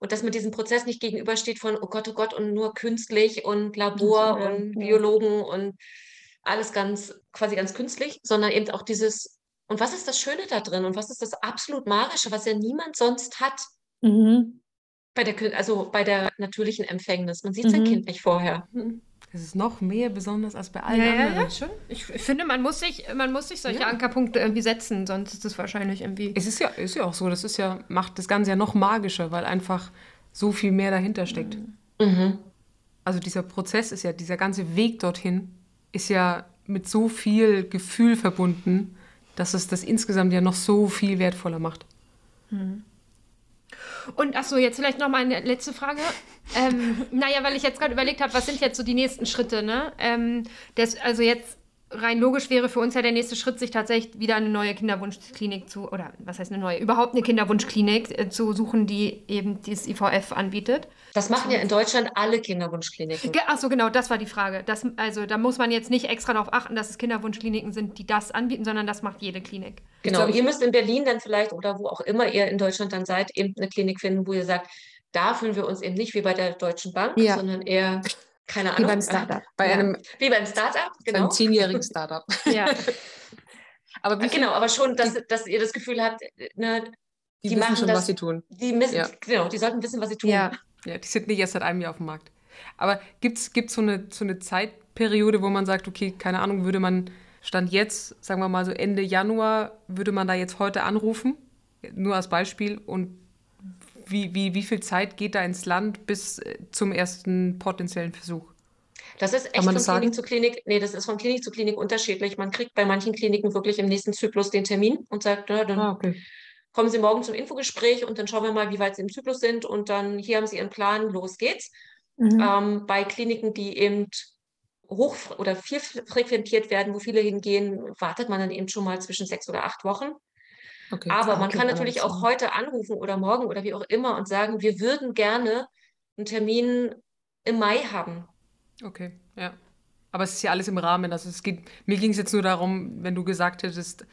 Und dass man diesem Prozess nicht gegenübersteht von, oh Gott, oh Gott, und nur künstlich und Labor ja, und Biologen und alles ganz, quasi ganz künstlich, sondern eben auch dieses und was ist das Schöne da drin und was ist das absolut Magische, was ja niemand sonst hat? Mhm. Bei der, also bei der natürlichen Empfängnis. Man sieht mhm. sein Kind nicht vorher. Mhm. Das ist noch mehr besonders als bei allen ja, anderen. Ja, ja, schon. Ich, ich, finde, man muss sich, man muss sich solche ja. Ankerpunkte irgendwie setzen, sonst ist es wahrscheinlich irgendwie. Es ist ja, ist ja auch so, das ist ja, macht das Ganze ja noch magischer, weil einfach so viel mehr dahinter steckt. Mhm. Also dieser Prozess ist ja, dieser ganze Weg dorthin ist ja mit so viel Gefühl verbunden dass es das insgesamt ja noch so viel wertvoller macht. Hm. Und achso, jetzt vielleicht noch mal eine letzte Frage. ähm, naja, weil ich jetzt gerade überlegt habe, was sind jetzt so die nächsten Schritte, ne? Ähm, das, also jetzt rein logisch wäre für uns ja der nächste Schritt, sich tatsächlich wieder eine neue Kinderwunschklinik zu, oder was heißt eine neue, überhaupt eine Kinderwunschklinik äh, zu suchen, die eben dieses IVF anbietet. Das machen ja in Deutschland alle Kinderwunschkliniken. Achso, genau, das war die Frage. Das, also da muss man jetzt nicht extra darauf achten, dass es Kinderwunschkliniken sind, die das anbieten, sondern das macht jede Klinik. Genau, ihr müsst in Berlin dann vielleicht oder wo auch immer ihr in Deutschland dann seid, eben eine Klinik finden, wo ihr sagt, da fühlen wir uns eben nicht wie bei der Deutschen Bank, ja. sondern eher keine Ahnung. Wie beim Startup. Bei ja. einem, wie beim Startup, genau. Beim zehnjährigen Startup. ja. aber genau, aber schon, dass, dass ihr das Gefühl habt, ne, die, die machen schon, das, was sie tun. Die müssen, ja. Genau, die sollten wissen, was sie tun. Ja. ja, die sind nicht erst seit einem Jahr auf dem Markt. Aber gibt es so eine, so eine Zeitperiode, wo man sagt, okay, keine Ahnung, würde man Stand jetzt, sagen wir mal so Ende Januar, würde man da jetzt heute anrufen? Nur als Beispiel. Und wie, wie, wie viel Zeit geht da ins Land bis äh, zum ersten potenziellen Versuch? Das ist echt von Klinik sagen? zu Klinik, nee, das ist von Klinik zu Klinik unterschiedlich. Man kriegt bei manchen Kliniken wirklich im nächsten Zyklus den Termin und sagt, na, dann ah, okay. kommen Sie morgen zum Infogespräch und dann schauen wir mal, wie weit Sie im Zyklus sind und dann hier haben Sie Ihren Plan, los geht's. Mhm. Ähm, bei Kliniken, die eben hoch oder viel frequentiert werden, wo viele hingehen, wartet man dann eben schon mal zwischen sechs oder acht Wochen. Okay, Aber man kann natürlich auch heute anrufen oder morgen oder wie auch immer und sagen, wir würden gerne einen Termin im Mai haben. Okay, ja. Aber es ist ja alles im Rahmen. Also es geht, mir ging es jetzt nur darum, wenn du gesagt hättest,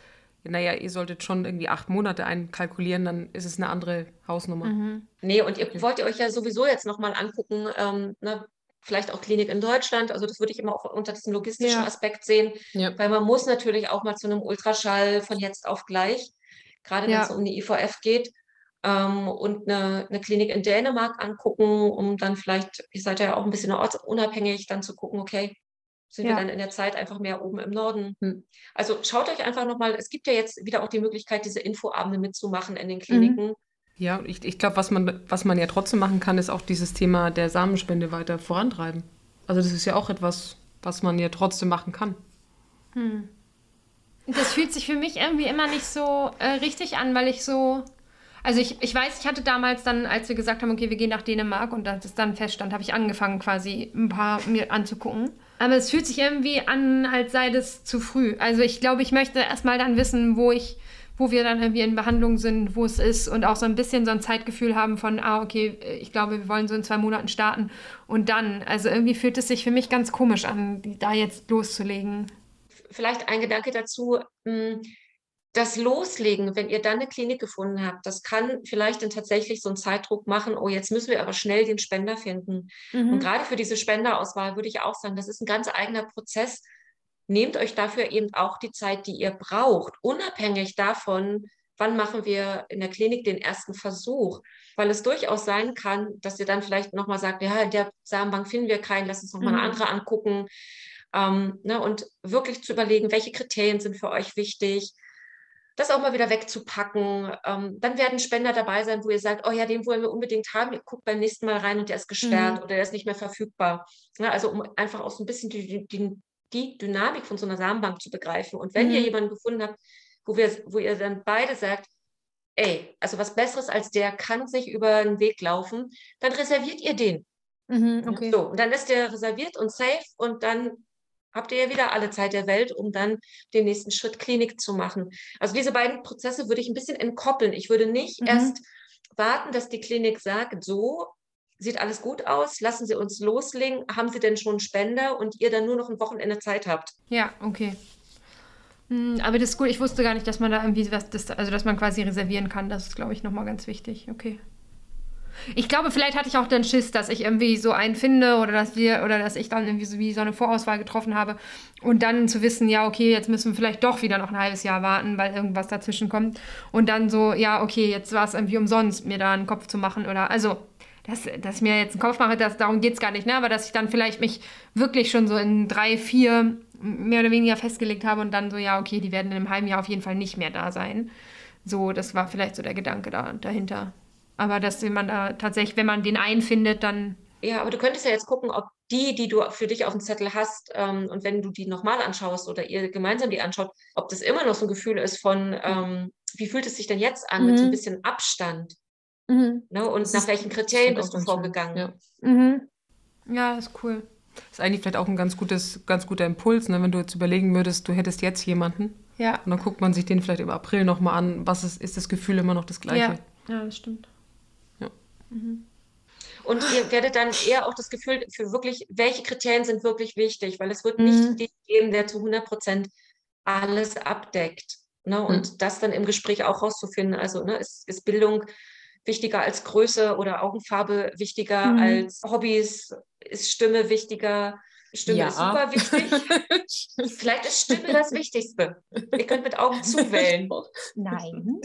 naja, ihr solltet schon irgendwie acht Monate einkalkulieren, dann ist es eine andere Hausnummer. Mhm. Nee, und ihr wollt ihr euch ja sowieso jetzt nochmal angucken, ähm, ne, vielleicht auch Klinik in Deutschland. Also das würde ich immer auch unter diesem logistischen ja. Aspekt sehen, ja. weil man muss natürlich auch mal zu einem Ultraschall von jetzt auf gleich, gerade wenn es um die IVF geht, ähm, und eine, eine, Klinik in Dänemark angucken, um dann vielleicht, ihr seid ja auch ein bisschen ortsunabhängig, dann zu gucken, okay, sind ja. wir dann in der Zeit einfach mehr oben im Norden. Hm. Also schaut euch einfach nochmal, es gibt ja jetzt wieder auch die Möglichkeit, diese Infoabende mitzumachen in den Kliniken. Mhm. Ja, ich, ich glaube, was man, was man ja trotzdem machen kann, ist auch dieses Thema der Samenspende weiter vorantreiben. Also das ist ja auch etwas, was man ja trotzdem machen kann. Hm. Das fühlt sich für mich irgendwie immer nicht so äh, richtig an, weil ich so. Also ich, ich weiß, ich hatte damals dann, als wir gesagt haben, okay, wir gehen nach Dänemark und das dann feststand, habe ich angefangen quasi ein paar mir anzugucken. Aber es fühlt sich irgendwie an, als sei das zu früh. Also ich glaube, ich möchte erstmal dann wissen, wo ich wo wir dann irgendwie in Behandlung sind, wo es ist und auch so ein bisschen so ein Zeitgefühl haben von, ah, okay, ich glaube, wir wollen so in zwei Monaten starten und dann. Also irgendwie fühlt es sich für mich ganz komisch an, da jetzt loszulegen. Vielleicht ein Gedanke dazu. Hm, das Loslegen, wenn ihr dann eine Klinik gefunden habt, das kann vielleicht dann tatsächlich so einen Zeitdruck machen, oh, jetzt müssen wir aber schnell den Spender finden. Mhm. Und gerade für diese Spenderauswahl würde ich auch sagen, das ist ein ganz eigener Prozess, nehmt euch dafür eben auch die Zeit, die ihr braucht, unabhängig davon, wann machen wir in der Klinik den ersten Versuch, weil es durchaus sein kann, dass ihr dann vielleicht nochmal sagt, ja, in der Samenbank finden wir keinen, lass uns nochmal mhm. eine andere angucken. Ähm, ne, und wirklich zu überlegen, welche Kriterien sind für euch wichtig, das auch mal wieder wegzupacken. Ähm, dann werden Spender dabei sein, wo ihr sagt, oh ja, den wollen wir unbedingt haben. Ihr guckt beim nächsten Mal rein und der ist gesperrt mhm. oder der ist nicht mehr verfügbar. Ja, also um einfach auch so ein bisschen die, die, die Dynamik von so einer Samenbank zu begreifen. Und wenn mhm. ihr jemanden gefunden habt, wo, wir, wo ihr dann beide sagt, ey, also was Besseres als der kann sich über den Weg laufen, dann reserviert ihr den. Mhm, okay. So, und dann ist der reserviert und safe und dann habt ihr ja wieder alle Zeit der Welt, um dann den nächsten Schritt Klinik zu machen. Also diese beiden Prozesse würde ich ein bisschen entkoppeln. Ich würde nicht mhm. erst warten, dass die Klinik sagt, so, sieht alles gut aus, lassen Sie uns loslegen. Haben Sie denn schon Spender und ihr dann nur noch ein Wochenende Zeit habt? Ja, okay. Hm, aber das ist gut, ich wusste gar nicht, dass man da irgendwie was, das, also dass man quasi reservieren kann. Das ist, glaube ich, nochmal ganz wichtig. Okay. Ich glaube, vielleicht hatte ich auch den Schiss, dass ich irgendwie so einen finde oder dass wir oder dass ich dann irgendwie so wie so eine Vorauswahl getroffen habe und dann zu wissen, ja, okay, jetzt müssen wir vielleicht doch wieder noch ein halbes Jahr warten, weil irgendwas dazwischen kommt und dann so, ja, okay, jetzt war es irgendwie umsonst, mir da einen Kopf zu machen oder also dass, dass ich mir jetzt einen Kopf mache, das, darum geht es gar nicht, ne? aber dass ich dann vielleicht mich wirklich schon so in drei, vier mehr oder weniger festgelegt habe und dann so, ja, okay, die werden in einem halben Jahr auf jeden Fall nicht mehr da sein. So, das war vielleicht so der Gedanke da, dahinter. Aber dass man da tatsächlich, wenn man den einfindet, dann. Ja, aber du könntest ja jetzt gucken, ob die, die du für dich auf dem Zettel hast, ähm, und wenn du die nochmal anschaust oder ihr gemeinsam die anschaut, ob das immer noch so ein Gefühl ist von, ähm, wie fühlt es sich denn jetzt an, mhm. mit so ein bisschen Abstand? Mhm. Ne? Und das nach welchen Kriterien bist du vorgegangen? Ja. Mhm. ja, ist cool. Das ist eigentlich vielleicht auch ein ganz, gutes, ganz guter Impuls, ne? wenn du jetzt überlegen würdest, du hättest jetzt jemanden. Ja. Und dann guckt man sich den vielleicht im April nochmal an. Was ist, ist das Gefühl immer noch das gleiche? Ja, ja das stimmt. Mhm. Und ihr werdet dann eher auch das Gefühl für wirklich, welche Kriterien sind wirklich wichtig, weil es wird mhm. nicht den geben, der zu 100 Prozent alles abdeckt. Ne? Und mhm. das dann im Gespräch auch rauszufinden. Also ne, ist, ist Bildung wichtiger als Größe oder Augenfarbe wichtiger mhm. als Hobbys? Ist Stimme wichtiger? Stimme ja. ist super wichtig. Vielleicht ist Stimme das Wichtigste. Ihr könnt mit Augen zuwählen. Nein.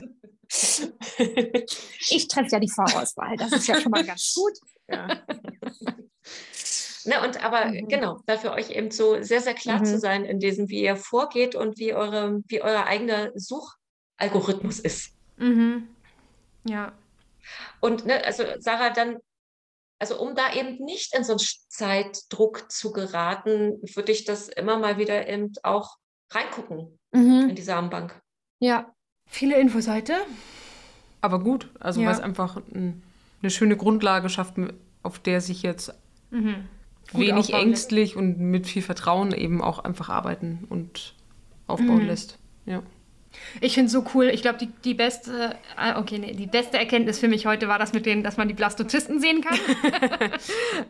Ich treffe ja die Vorauswahl. Das ist ja schon mal ganz gut. Ja. Ne, und aber mhm. genau, dafür euch eben so sehr, sehr klar mhm. zu sein in diesem, wie ihr vorgeht und wie eure, wie euer eigener Suchalgorithmus ist. Mhm. Ja. Und ne, also Sarah, dann, also um da eben nicht in so einen Zeitdruck zu geraten, würde ich das immer mal wieder eben auch reingucken mhm. in die Samenbank. Ja, viele Infoseite. Aber gut, also ja. weil es einfach ein, eine schöne Grundlage schafft, auf der sich jetzt mhm. wenig ängstlich und mit viel Vertrauen eben auch einfach arbeiten und aufbauen mhm. lässt. Ja. Ich finde es so cool. Ich glaube, die, die beste, äh, okay, nee, die beste Erkenntnis für mich heute war das mit denen, dass man die Blastozysten sehen kann.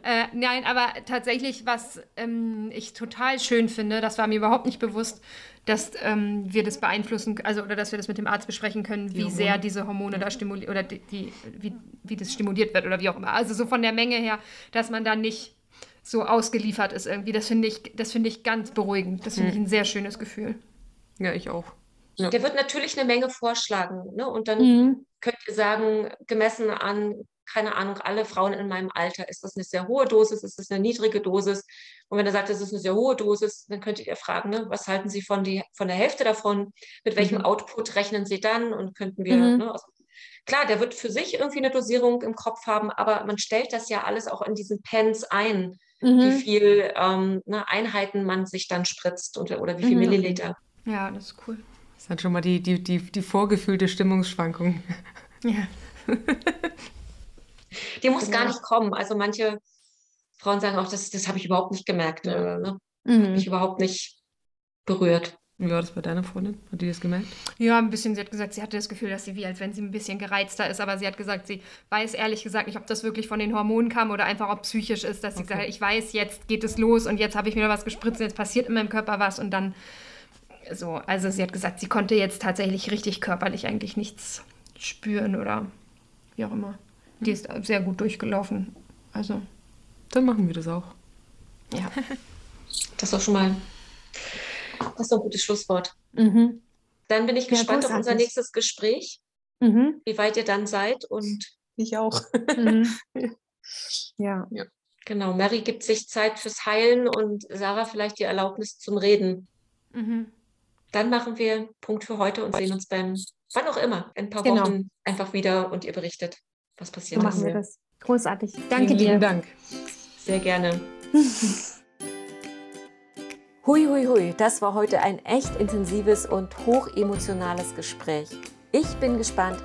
äh, nein, aber tatsächlich, was ähm, ich total schön finde, das war mir überhaupt nicht bewusst, dass ähm, wir das beeinflussen, also oder dass wir das mit dem Arzt besprechen können, wie sehr diese Hormone da stimuliert oder die, die, wie, wie das stimuliert wird oder wie auch immer. Also so von der Menge her, dass man da nicht so ausgeliefert ist irgendwie. Das finde ich, das finde ich ganz beruhigend. Das finde ich ein sehr schönes Gefühl. Ja, ich auch. Ja. Der wird natürlich eine Menge vorschlagen. Ne? Und dann mhm. könnt ihr sagen, gemessen an, keine Ahnung, alle Frauen in meinem Alter, ist das eine sehr hohe Dosis, ist das eine niedrige Dosis? Und wenn er sagt, das ist eine sehr hohe Dosis, dann könntet ihr fragen, ne, was halten Sie von, die, von der Hälfte davon? Mit welchem mhm. Output rechnen Sie dann? Und könnten wir, mhm. ne, also, klar, der wird für sich irgendwie eine Dosierung im Kopf haben, aber man stellt das ja alles auch in diesen Pens ein, mhm. wie viel ähm, ne, Einheiten man sich dann spritzt und, oder wie viel mhm. Milliliter. Ja, das ist cool. Das ist halt schon mal die, die, die, die vorgefühlte Stimmungsschwankung. Ja. die muss ja. gar nicht kommen. Also manche Frauen sagen auch, das, das habe ich überhaupt nicht gemerkt. Ja. Oder, ne? mhm. Habe ich überhaupt nicht berührt. Wie war das bei deiner Freundin? Hat die das gemerkt? Ja, ein bisschen. Sie hat gesagt, sie hatte das Gefühl, dass sie wie, als wenn sie ein bisschen gereizter ist. Aber sie hat gesagt, sie weiß ehrlich gesagt nicht, ob das wirklich von den Hormonen kam oder einfach ob psychisch ist, dass sie okay. sagt, ich weiß, jetzt geht es los und jetzt habe ich mir was gespritzt und jetzt passiert in meinem Körper was und dann so. Also sie hat gesagt, sie konnte jetzt tatsächlich richtig körperlich eigentlich nichts spüren oder wie auch immer. Die ist sehr gut durchgelaufen. Also. Dann machen wir das auch. Ja. Das ist doch schon mal das ist ein gutes Schlusswort. Mhm. Dann bin ich gespannt ja, auf unser nächstes Gespräch, mhm. wie weit ihr dann seid und ich auch. Mhm. ja. ja. Genau, Mary gibt sich Zeit fürs Heilen und Sarah vielleicht die Erlaubnis zum Reden. Mhm. Dann machen wir Punkt für heute und sehen uns beim, wann auch immer, in ein paar genau. Wochen einfach wieder und ihr berichtet, was passiert so machen wir das. Großartig. Danke Vielen dir. Vielen Dank. Sehr gerne. Hui, hui, hui, das war heute ein echt intensives und hochemotionales Gespräch. Ich bin gespannt,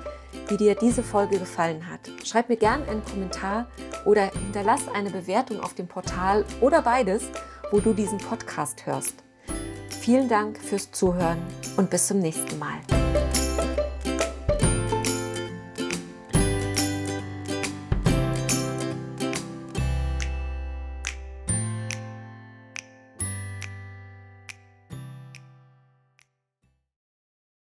wie dir diese Folge gefallen hat. Schreib mir gerne einen Kommentar oder hinterlass eine Bewertung auf dem Portal oder beides, wo du diesen Podcast hörst. Vielen Dank fürs Zuhören und bis zum nächsten Mal.